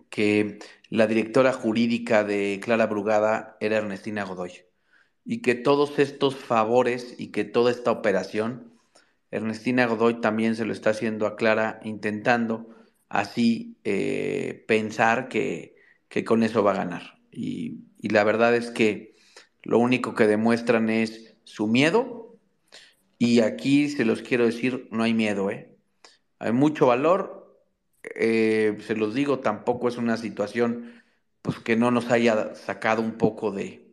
que la directora jurídica de Clara Brugada era Ernestina Godoy y que todos estos favores y que toda esta operación, Ernestina Godoy también se lo está haciendo a Clara intentando así eh, pensar que, con eso va a ganar. Y, la verdad es que lo único que demuestran es su miedo. Y aquí se los quiero decir, no hay miedo, ¿eh? Hay mucho valor. Eh, se los digo, tampoco es una situación pues, que no nos haya sacado un poco de,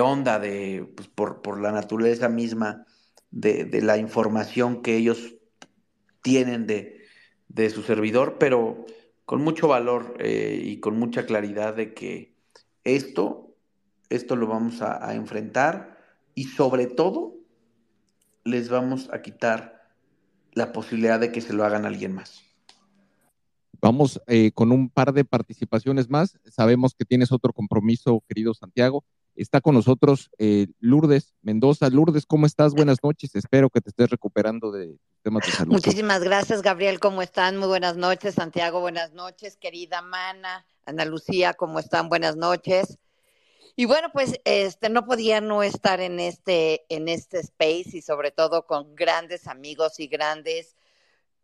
onda de, pues, por, la naturaleza misma de, la información que ellos tienen de, su servidor, pero con mucho valor eh, y con mucha claridad de que esto, esto lo vamos a, enfrentar y sobre todo les vamos a quitar la posibilidad de que se lo hagan a alguien más. Vamos eh, con un par de participaciones más. Sabemos que tienes otro compromiso, querido Santiago. Está con nosotros eh, Lourdes Mendoza. Lourdes, ¿cómo estás? Buenas noches. Espero que te estés recuperando de temas de salud. Muchísimas gracias, Gabriel. ¿Cómo están? Muy buenas noches. Santiago, buenas noches. Querida Mana, Ana Lucía, ¿cómo están? Buenas noches. Y bueno, pues este no podía no estar en este en este space y sobre todo con grandes amigos y grandes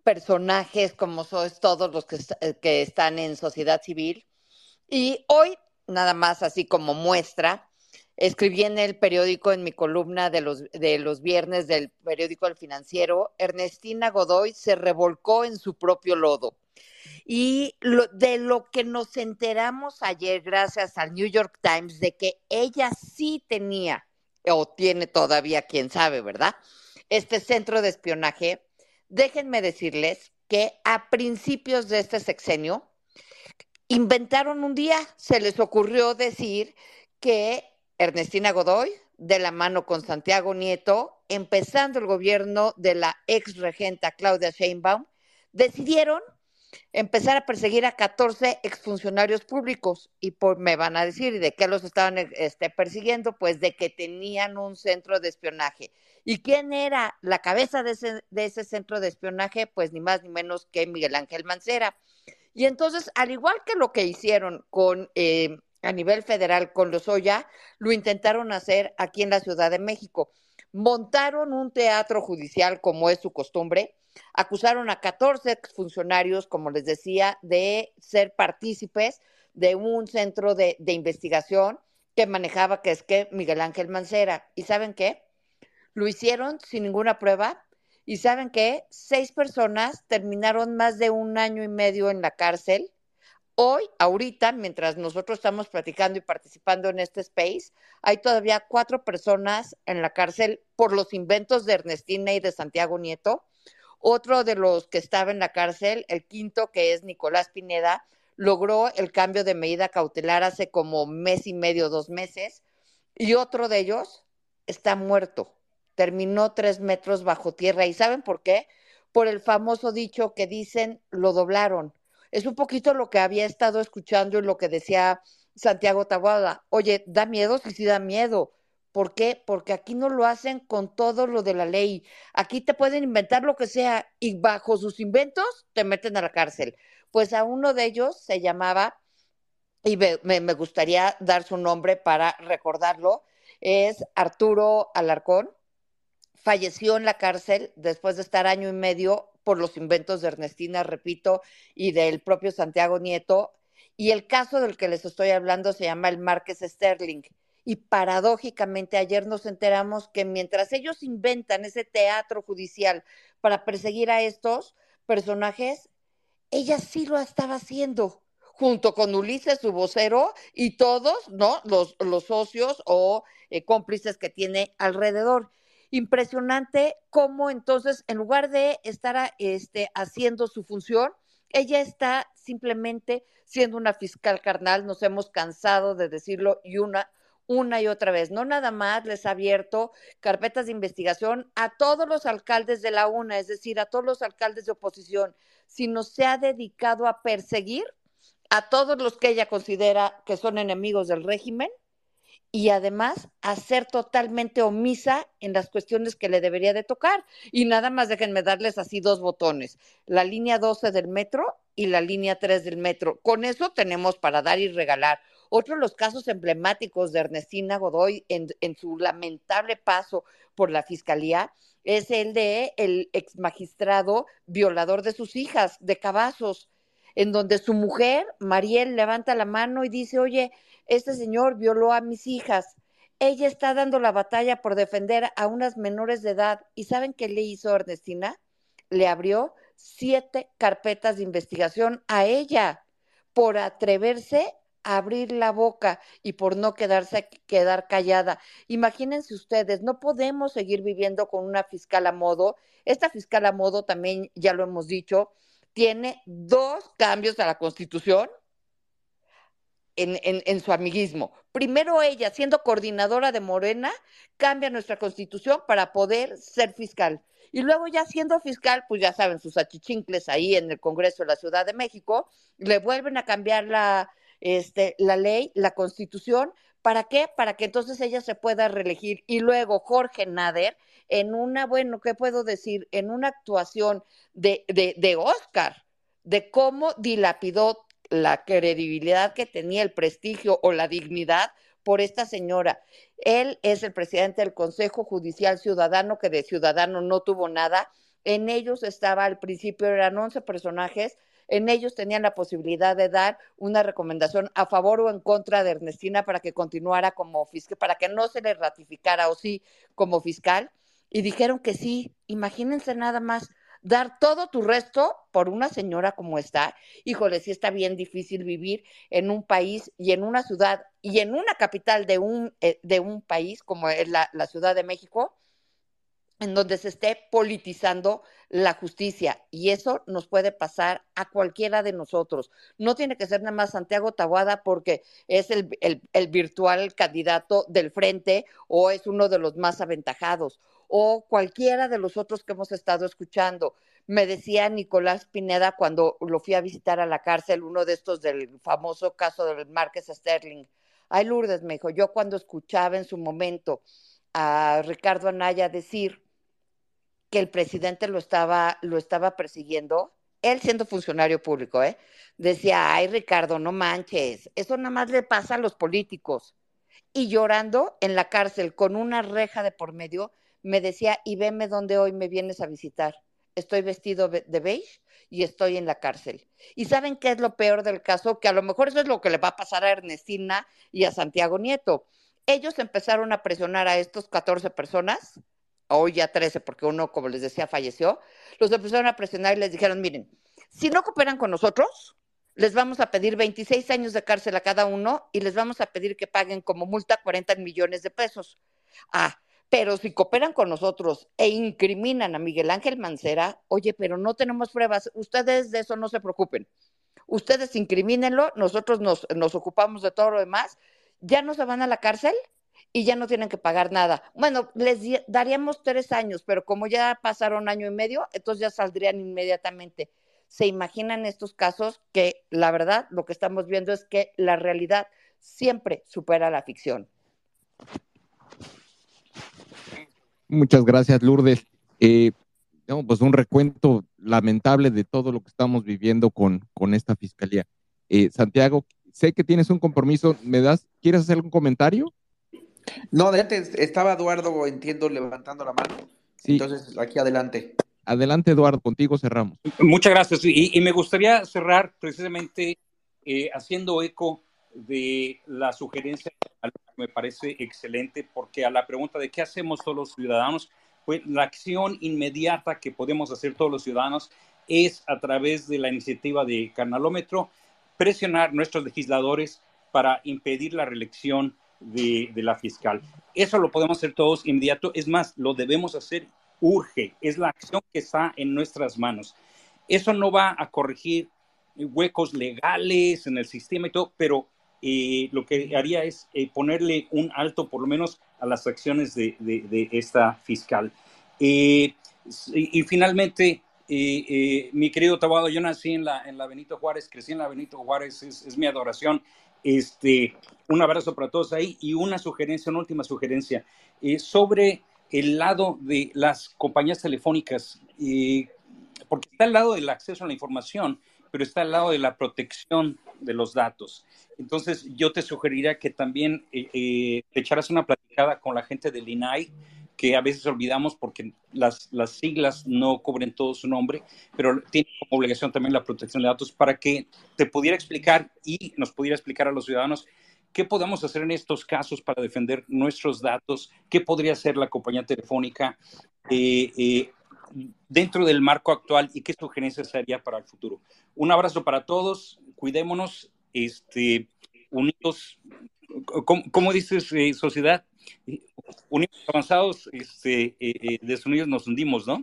personajes como sois todos los que, que están en sociedad civil. Y hoy, nada más así como muestra, Escribí en el periódico, en mi columna de los, de los viernes del periódico El Financiero, Ernestina Godoy se revolcó en su propio lodo. Y de lo que nos enteramos ayer, gracias al New York Times, de que ella sí tenía, o tiene todavía, quién sabe, ¿verdad? Este centro de espionaje, déjenme decirles que a principios de este sexenio, inventaron un día, se les ocurrió decir que Ernestina Godoy, de la mano con Santiago Nieto, empezando el gobierno de la ex regenta Claudia Sheinbaum, decidieron empezar a perseguir a 14 exfuncionarios públicos. Y por, me van a decir, de qué los estaban este, persiguiendo? Pues de que tenían un centro de espionaje. ¿Y quién era la cabeza de ese, de ese centro de espionaje? Pues ni más ni menos que Miguel Ángel Mancera. Y entonces, al igual que lo que hicieron con eh, a nivel federal con los Oya, lo intentaron hacer aquí en la Ciudad de México. Montaron un teatro judicial como es su costumbre, acusaron a 14 funcionarios, como les decía, de ser partícipes de un centro de, de investigación que manejaba, que es que Miguel Ángel Mancera. ¿Y saben qué? Lo hicieron sin ninguna prueba. ¿Y saben qué? Seis personas terminaron más de un año y medio en la cárcel Hoy, ahorita, mientras nosotros estamos platicando y participando en este space, hay todavía cuatro personas en la cárcel por los inventos de Ernestina y de Santiago Nieto. Otro de los que estaba en la cárcel, el quinto, que es Nicolás Pineda, logró el cambio de medida cautelar hace como mes y medio, dos meses. Y otro de ellos está muerto. Terminó tres metros bajo tierra. ¿Y saben por qué? Por el famoso dicho que dicen, lo doblaron es un poquito lo que había estado escuchando y lo que decía Santiago Taboada. Oye, da miedo, sí, sí da miedo. ¿Por qué? Porque aquí no lo hacen con todo lo de la ley. Aquí te pueden inventar lo que sea y bajo sus inventos te meten a la cárcel. Pues a uno de ellos se llamaba, y me, me gustaría dar su nombre para recordarlo, es Arturo Alarcón. Falleció en la cárcel después de estar año y medio por los inventos de Ernestina, repito, y del propio Santiago Nieto. Y el caso del que les estoy hablando se llama el Márquez Sterling. Y paradójicamente ayer nos enteramos que mientras ellos inventan ese teatro judicial para perseguir a estos personajes, ella sí lo estaba haciendo junto con Ulises, su vocero, y todos, ¿no? Los, socios o eh, cómplices que tiene alrededor. Impresionante cómo entonces, en lugar de estar este, haciendo su función, ella está simplemente siendo una fiscal carnal, nos hemos cansado de decirlo y una, una y otra vez. No nada más les ha abierto carpetas de investigación a todos los alcaldes de la UNA, es decir, a todos los alcaldes de oposición, sino se ha dedicado a perseguir a todos los que ella considera que son enemigos del régimen y además a ser totalmente omisa en las cuestiones que le debería de tocar. Y nada más déjenme darles así dos botones, la línea 12 del metro y la línea 3 del metro. Con eso tenemos para dar y regalar. Otro de los casos emblemáticos de Ernestina Godoy en, en su lamentable paso por la fiscalía es el de el ex magistrado violador de sus hijas, de Cavazos en donde su mujer, Mariel, levanta la mano y dice, oye, este señor violó a mis hijas. Ella está dando la batalla por defender a unas menores de edad. ¿Y saben qué le hizo Ernestina? Le abrió siete carpetas de investigación a ella por atreverse a abrir la boca y por no quedarse quedar callada. Imagínense ustedes, no podemos seguir viviendo con una fiscal a modo. Esta fiscal a modo también ya lo hemos dicho, tiene dos cambios a la Constitución en, su amiguismo. Primero ella, siendo coordinadora de Morena, cambia nuestra Constitución para poder ser fiscal. Y luego ya siendo fiscal, pues ya saben, sus achichincles ahí en el Congreso de la Ciudad de México, le vuelven a cambiar la, este, la ley, la Constitución. ¿Para qué? Para que entonces ella se pueda reelegir. Y luego Jorge Nader, en una, bueno, ¿qué puedo decir? En una actuación de, de, de Oscar, de cómo dilapidó la credibilidad que tenía, el prestigio o la dignidad por esta señora. Él es el presidente del Consejo Judicial Ciudadano, que de ciudadano no tuvo nada. En ellos estaba al principio, eran 11 personajes, en ellos tenían la posibilidad de dar una recomendación a favor o en contra de Ernestina para que continuara como fiscal, para que no se le ratificara o sí como fiscal y dijeron que sí. Imagínense nada más dar todo tu resto por una señora como está. Híjole, sí está bien difícil vivir en un país y en una ciudad y en una capital de un, eh, de un país como es la, Ciudad de México, en donde se esté politizando la justicia. Y eso nos puede pasar a cualquiera de nosotros. No tiene que ser nada más Santiago Tabuada porque es el, el virtual candidato del frente o es uno de los más aventajados o cualquiera de los otros que hemos estado escuchando. Me decía Nicolás Pineda cuando lo fui a visitar a la cárcel, uno de estos del famoso caso del Márquez Sterling. Ay, Lourdes, me dijo, yo cuando escuchaba en su momento a Ricardo Anaya decir que el presidente lo estaba, lo estaba persiguiendo, él siendo funcionario público, ¿eh? decía, ay Ricardo, no manches, eso nada más le pasa a los políticos. Y llorando en la cárcel con una reja de por medio, me decía, y veme dónde hoy me vienes a visitar. Estoy vestido de beige y estoy en la cárcel. ¿Y saben qué es lo peor del caso? Que a lo mejor eso es lo que le va a pasar a Ernestina y a Santiago Nieto. Ellos empezaron a presionar a estos 14 personas, hoy ya 13 porque uno, como les decía, falleció, los empezaron a presionar y les dijeron, miren, si no cooperan con nosotros, les vamos a pedir 26 años de cárcel a cada uno y les vamos a pedir que paguen como multa 40 millones de pesos. Ah, pero si cooperan con nosotros e incriminan a Miguel Ángel Mancera, oye, pero no tenemos pruebas, ustedes de eso no se preocupen. Ustedes incrimínenlo, nosotros nos, nos ocupamos de todo lo demás, ya no se van a la cárcel y ya no tienen que pagar nada. Bueno, les daríamos tres años, pero como ya pasaron año y medio, entonces ya saldrían inmediatamente. ¿Se imaginan estos casos que la verdad lo que estamos viendo es que la realidad siempre supera la ficción? Muchas gracias, Lourdes. Eh, pues un recuento lamentable de todo lo que estamos viviendo con, con esta fiscalía. Eh, Santiago, sé que tienes un compromiso, ¿me das? ¿Quieres hacer un comentario? No, adelante, estaba Eduardo, entiendo, levantando la mano. Sí. Entonces, aquí adelante. Adelante, Eduardo, contigo cerramos. Muchas gracias. Y, y me gustaría cerrar precisamente eh, haciendo eco de la sugerencia me parece excelente porque a la pregunta de qué hacemos todos los ciudadanos, pues la acción inmediata que podemos hacer todos los ciudadanos es a través de la iniciativa de Carnalómetro presionar a nuestros legisladores para impedir la reelección de, de, la fiscal. Eso lo podemos hacer todos inmediato. Es más, lo debemos hacer urge. Es la acción que está en nuestras manos. Eso no va a corregir huecos legales en el sistema y todo, pero eh, lo que haría es eh, ponerle un alto, por lo menos, a las acciones de, de, de esta fiscal. Eh, y, y, finalmente, mi querido Tabado, yo nací en la, en la Benito Juárez, crecí en la Benito Juárez, es, es mi adoración. Este, un abrazo para todos ahí y una sugerencia, una última sugerencia, sobre el lado de las compañías telefónicas, porque está al lado del acceso a la información, pero está al lado de la protección de los datos. Entonces, yo te sugeriría que también eh, eh, te echaras una platicada con la gente del INAI, que a veces olvidamos porque las, las siglas no cubren todo su nombre, pero tiene como obligación también la protección de datos para que te pudiera explicar y nos pudiera explicar a los ciudadanos qué podemos hacer en estos casos para defender nuestros datos, qué podría hacer la compañía telefónica eh, dentro del marco actual y qué sugerencias haría para el futuro. Un abrazo para todos, cuidémonos, este, unidos, ¿cómo, cómo dices, eh, sociedad? Unidos avanzados, este, desunidos nos hundimos, ¿no?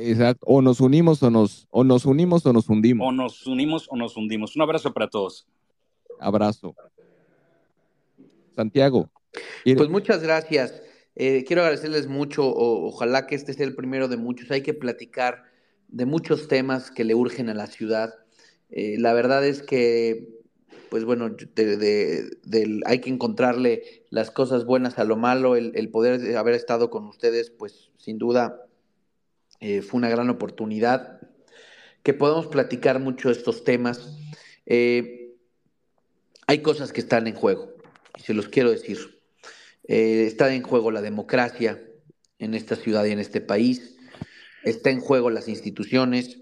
Exacto, o nos unimos o nos, o nos unimos o nos hundimos. O nos unimos o nos hundimos. Un abrazo para todos. Abrazo. Santiago. Pues muchas gracias. Eh, quiero agradecerles mucho. O, ojalá que este sea el primero de muchos. Hay que platicar de muchos temas que le urgen a la ciudad. Eh, la verdad es que, pues bueno, de, de, de, hay que encontrarle las cosas buenas a lo malo. El, poder haber estado con ustedes, pues sin duda eh, fue una gran oportunidad. Que podamos platicar mucho de estos temas. Eh, hay cosas que están en juego y se los quiero decir. Está en juego la democracia en esta ciudad y en este país, está en juego las instituciones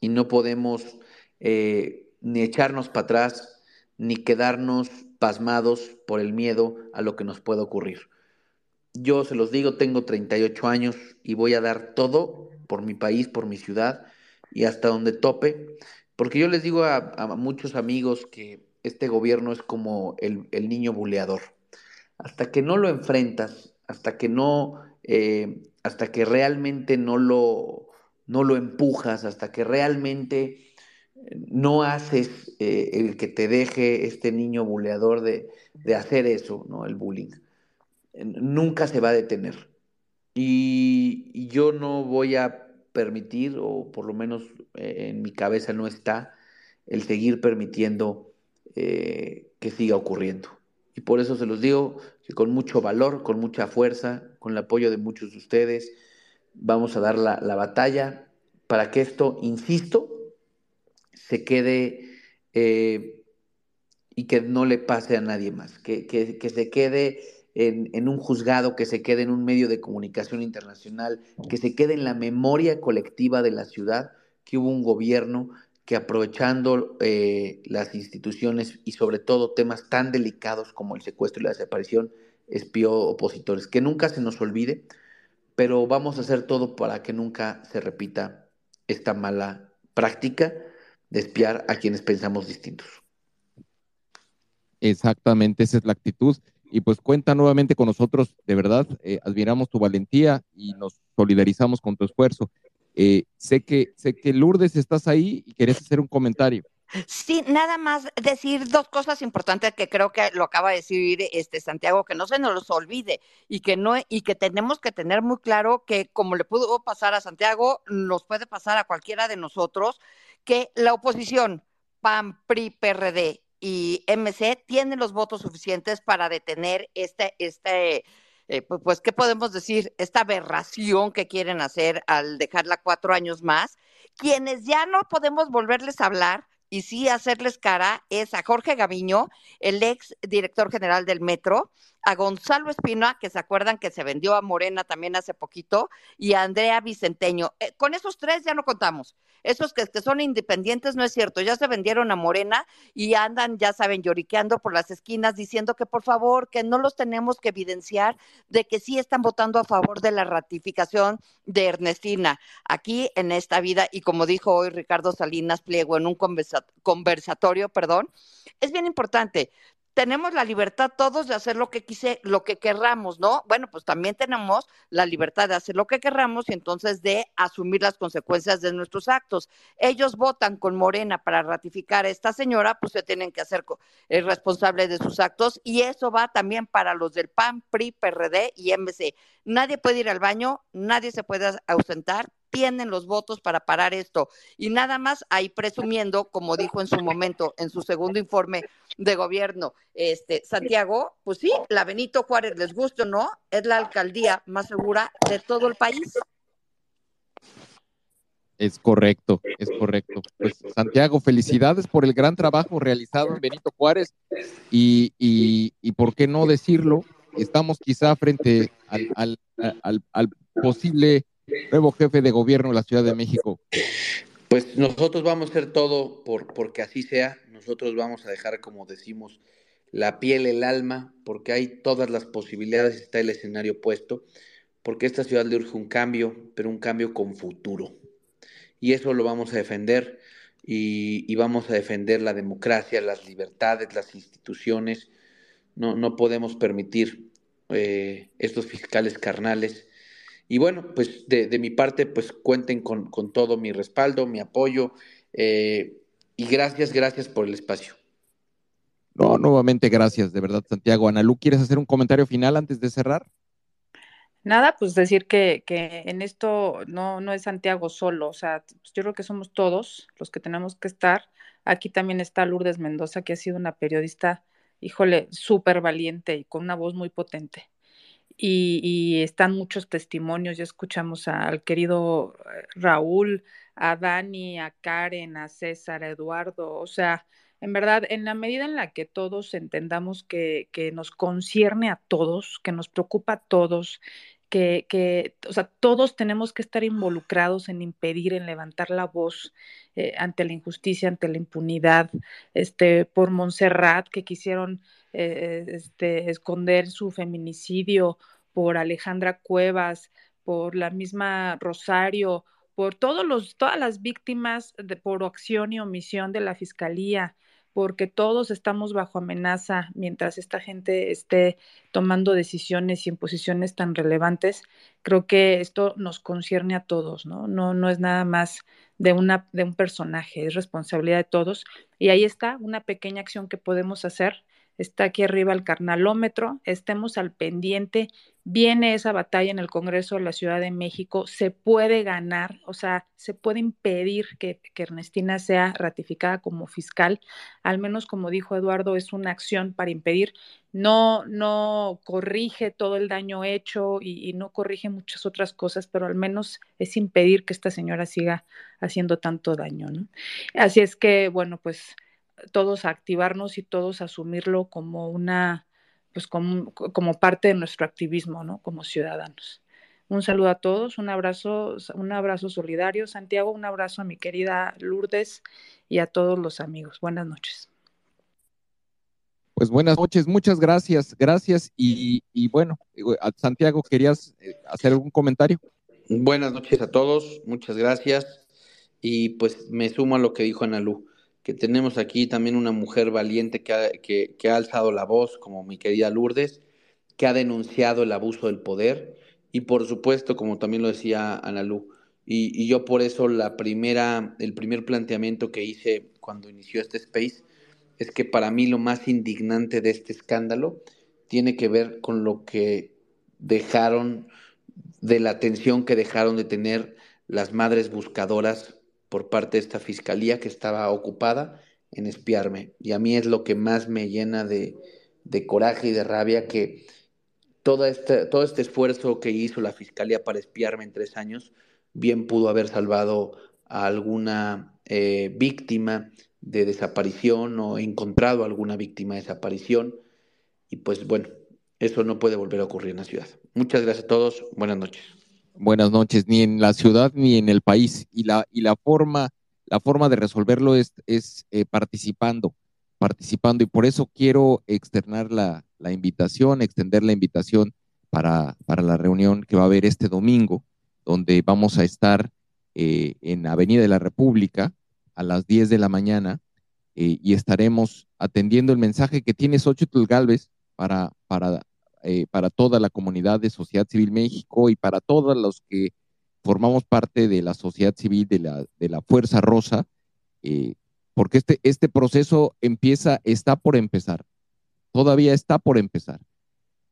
y no podemos eh, ni echarnos para atrás ni quedarnos pasmados por el miedo a lo que nos pueda ocurrir. Yo se los digo, tengo 38 años y voy a dar todo por mi país, por mi ciudad y hasta donde tope, porque yo les digo a, muchos amigos que este gobierno es como el, el, niño buleador. Hasta que no lo enfrentas, hasta que no, eh, hasta que realmente no lo, no lo empujas, hasta que realmente no haces eh, el que te deje este niño buleador de, de, hacer eso, ¿no? El bullying. Nunca se va a detener. Y, yo no voy a permitir, o por lo menos eh, en mi cabeza no está, el seguir permitiendo eh, que siga ocurriendo. Y por eso se los digo que con mucho valor, con mucha fuerza, con el apoyo de muchos de ustedes, vamos a dar la, la batalla para que esto, insisto, se quede eh, y que no le pase a nadie más, que, que, se quede en, en, un juzgado, que se quede en un medio de comunicación internacional, que se quede en la memoria colectiva de la ciudad, que hubo un gobierno que aprovechando eh, las instituciones y sobre todo temas tan delicados como el secuestro y la desaparición, espió opositores. Que nunca se nos olvide, pero vamos a hacer todo para que nunca se repita esta mala práctica de espiar a quienes pensamos distintos. Exactamente, esa es la actitud. Y pues cuenta nuevamente con nosotros, de verdad, eh, admiramos tu valentía y nos solidarizamos con tu esfuerzo. Eh, sé, que, sé que Lourdes estás ahí y querés hacer un comentario. Sí, nada más decir dos cosas importantes que creo que lo acaba de decir este Santiago, que no se nos los olvide y que no y que tenemos que tener muy claro que como le pudo pasar a Santiago, nos puede pasar a cualquiera de nosotros que la oposición PAN, PRI, PRD y MC tienen los votos suficientes para detener este este pues, ¿qué podemos decir? Esta aberración que quieren hacer al dejarla cuatro años más. Quienes ya no podemos volverles a hablar y sí hacerles cara es a Jorge Gaviño, el ex director general del Metro, a Gonzalo Espina, que se acuerdan que se vendió a Morena también hace poquito, y a Andrea Vicenteño. Eh, con esos tres ya no contamos. Esos que, que, son independientes no es cierto, ya se vendieron a Morena y andan, ya saben, lloriqueando por las esquinas diciendo que por favor, que no los tenemos que evidenciar de que sí están votando a favor de la ratificación de Ernestina aquí en esta vida y como dijo hoy Ricardo Salinas Pliego en un conversatorio, perdón, es bien importante tenemos la libertad todos de hacer lo que quise, lo que querramos, ¿no? Bueno, pues también tenemos la libertad de hacer lo que querramos y entonces de asumir las consecuencias de nuestros actos. Ellos votan con Morena para ratificar a esta señora, pues se tienen que hacer eh, responsables de sus actos y eso va también para los del PAN, PRI, PRD y MC. Nadie puede ir al baño, nadie se puede ausentar, tienen los votos para parar esto. Y nada más ahí presumiendo, como dijo en su momento, en su segundo informe de gobierno, este Santiago, pues sí, la Benito Juárez, les guste o no, es la alcaldía más segura de todo el país. Es correcto, es correcto. Pues Santiago, felicidades por el gran trabajo realizado en Benito Juárez y, y, y por qué no decirlo, estamos quizá frente al, al, al posible nuevo jefe de gobierno de la Ciudad de México? Pues nosotros vamos a hacer todo por porque así sea. Nosotros vamos a dejar, como decimos, la piel, el alma, porque hay todas las posibilidades, está el escenario puesto, porque esta ciudad le urge un cambio, pero un cambio con futuro. Y eso lo vamos a defender y, vamos a defender la democracia, las libertades, las instituciones. No, no podemos permitir eh, estos fiscales carnales y bueno, pues de, mi parte, pues cuenten con, todo mi respaldo, mi apoyo eh, y gracias, gracias por el espacio. No, nuevamente gracias, de verdad, Santiago. Ana Lu, ¿quieres hacer un comentario final antes de cerrar? Nada, pues decir que, que en esto no, no es Santiago solo, o sea, pues yo creo que somos todos los que tenemos que estar. Aquí también está Lourdes Mendoza, que ha sido una periodista, híjole, súper valiente y con una voz muy potente y, están muchos testimonios. Ya escuchamos al querido eh, Raúl, a Dani, a Karen, a César, a Eduardo. O sea, en verdad, en la medida en la que todos entendamos que, que nos concierne a todos, que nos preocupa a todos, que, que, o sea, todos tenemos que estar involucrados en impedir, en levantar la voz eh, ante la injusticia, ante la impunidad, este, por Montserrat, que quisieron eh, este, esconder su feminicidio, por Alejandra Cuevas, por la misma Rosario, por todos los, todas las víctimas de, por acción y omisión de la Fiscalía, porque todos estamos bajo amenaza mientras esta gente esté tomando decisiones y imposiciones tan relevantes. Creo que esto nos concierne a todos, ¿no? No, no es nada más de, una, de un personaje, es responsabilidad de todos. Y ahí está una pequeña acción que podemos hacer está aquí arriba el carnalómetro, estemos al pendiente, viene esa batalla en el Congreso de la Ciudad de México, se puede ganar, o sea, se puede impedir que, Ernestina sea ratificada como fiscal, al menos como dijo Eduardo, es una acción para impedir, no, no corrige todo el daño hecho y, y no corrige muchas otras cosas, pero al menos es impedir que esta señora siga haciendo tanto daño, ¿no? Así es que, bueno, pues todos activarnos y todos asumirlo como una, pues como, como parte de nuestro activismo, ¿no? Como ciudadanos. Un saludo a todos, un abrazo, un abrazo solidario. Santiago, un abrazo a mi querida Lourdes y a todos los amigos. Buenas noches. Pues buenas noches, muchas gracias, gracias. Y, y bueno, Santiago, ¿querías eh, hacer algún comentario? Buenas noches a todos, muchas gracias. Y pues me sumo a lo que dijo Ana Lu que tenemos aquí también una mujer valiente que ha, que, ha alzado la voz, como mi querida Lourdes, que ha denunciado el abuso del poder y por supuesto, como también lo decía Ana Lu, y, y, yo por eso la primera, el primer planteamiento que hice cuando inició este space es que para mí lo más indignante de este escándalo tiene que ver con lo que dejaron, de la atención que dejaron de tener las madres buscadoras por parte de esta fiscalía que estaba ocupada en espiarme. Y a mí es lo que más me llena de, coraje y de rabia que todo este, todo este esfuerzo que hizo la fiscalía para espiarme en tres años, bien pudo haber salvado a alguna eh, víctima de desaparición o encontrado alguna víctima de desaparición. Y pues bueno, eso no puede volver a ocurrir en la ciudad. Muchas gracias a todos. Buenas noches. Buenas noches, ni en la ciudad ni en el país. Y la, y la forma, la forma de resolverlo es, es eh, participando, participando. Y por eso quiero externar la, la invitación, extender la invitación para, para, la reunión que va a haber este domingo, donde vamos a estar eh, en Avenida de la República a las 10 de la mañana eh, y estaremos atendiendo el mensaje que tiene Xochitl Galvez para, para, eh, para toda la comunidad de Sociedad Civil México y para todos los que formamos parte de la sociedad civil, de la, de la Fuerza Rosa, eh, porque este, este proceso empieza, está por empezar, todavía está por empezar.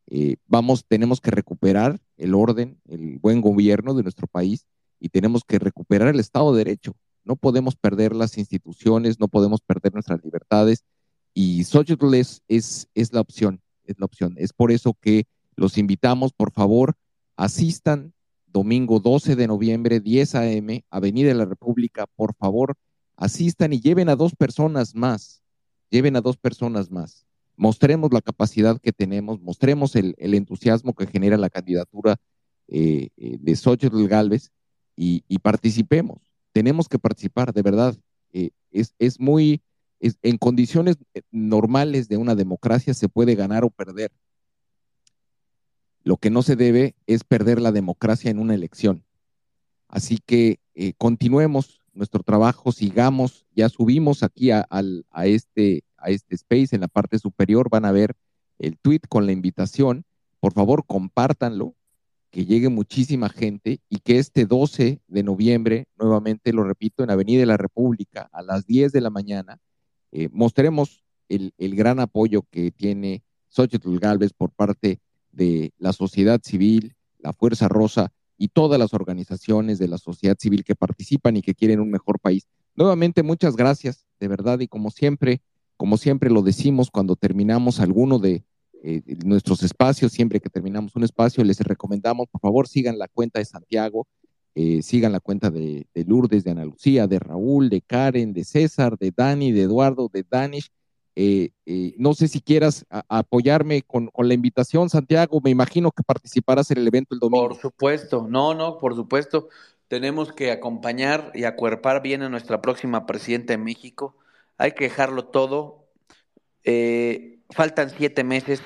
Eh, vamos, tenemos que recuperar el orden, el buen gobierno de nuestro país y tenemos que recuperar el Estado de Derecho. No podemos perder las instituciones, no podemos perder nuestras libertades y Xochitl es, es, es la opción es la opción. Es por eso que los invitamos, por favor, asistan domingo 12 de noviembre, 10 a.m., Avenida de la República, por favor, asistan y lleven a dos personas más, lleven a dos personas más. Mostremos la capacidad que tenemos, mostremos el, el entusiasmo que genera la candidatura eh, eh de Xochitl Galvez y, participemos. Tenemos que participar, de verdad. Eh, es, es muy en condiciones eh, normales de una democracia se puede ganar o perder. Lo que no se debe es perder la democracia en una elección. Así que eh, continuemos nuestro trabajo, sigamos, ya subimos aquí a, este, a este space en la parte superior, van a ver el tweet con la invitación. Por favor, compártanlo, que llegue muchísima gente y que este 12 de noviembre, nuevamente lo repito, en Avenida de la República, a las 10 de la mañana, eh, mostremos el, gran apoyo que tiene Xochitl Galvez por parte de la sociedad civil, la Fuerza Rosa y todas las organizaciones de la sociedad civil que participan y que quieren un mejor país. Nuevamente, muchas gracias, de verdad, y como siempre, como siempre lo decimos cuando terminamos alguno de eh, nuestros espacios, siempre que terminamos un espacio, les recomendamos, por favor, sigan la cuenta de Santiago, eh, sigan la cuenta de, de, Lourdes, de Ana Lucía, de Raúl, de Karen, de César, de Dani, de Eduardo, de Danish. Eh, eh, no sé si quieras apoyarme con, la invitación, Santiago. Me imagino que participarás en el evento el domingo. Por supuesto, no, no, por supuesto. Tenemos que acompañar y acuerpar bien a nuestra próxima presidenta de México. Hay que dejarlo todo. Faltan siete meses.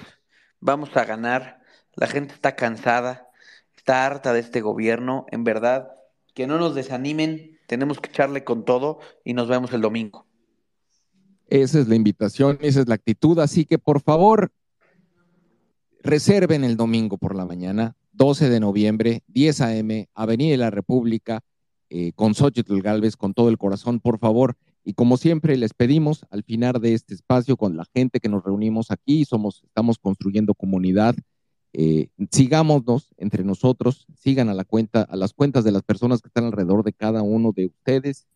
Vamos a ganar. La gente está cansada está harta de este gobierno, en verdad, que no nos desanimen, tenemos que echarle con todo y nos vemos el domingo. Esa es la invitación, esa es la actitud, así que por favor, reserven el domingo por la mañana, 12 de noviembre, 10 a.m., Avenida de la República, eh, con Xochitl Galvez, con todo el corazón, por favor. Y como siempre, les pedimos al final de este espacio, con la gente que nos reunimos aquí, somos, estamos construyendo comunidad, eh, sigámonos entre nosotros, sigan a la cuenta, a las cuentas de las personas que están alrededor de cada uno de ustedes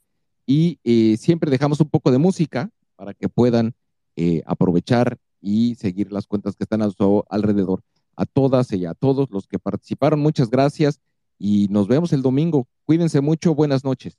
y eh, siempre dejamos un poco de música para que puedan eh, aprovechar y seguir las cuentas que están su alrededor. A todas y a todos los que participaron, muchas gracias y nos vemos el domingo. Cuídense mucho, buenas noches.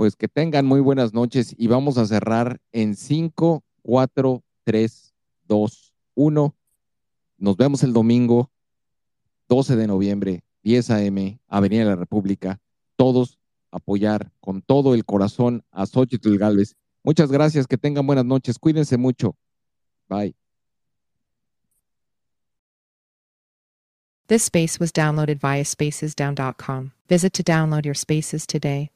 Pues que tengan muy buenas noches y vamos a cerrar en 5, 4, 3, 2, 1. Nos vemos el domingo 12 de noviembre, 10 a.m., Avenida de la República. Todos apoyar con todo el corazón a Xochitl Galvez. Muchas gracias, que tengan buenas noches, cuídense mucho. Bye. This space was downloaded via spacesdown.com. Visit to download your spaces today.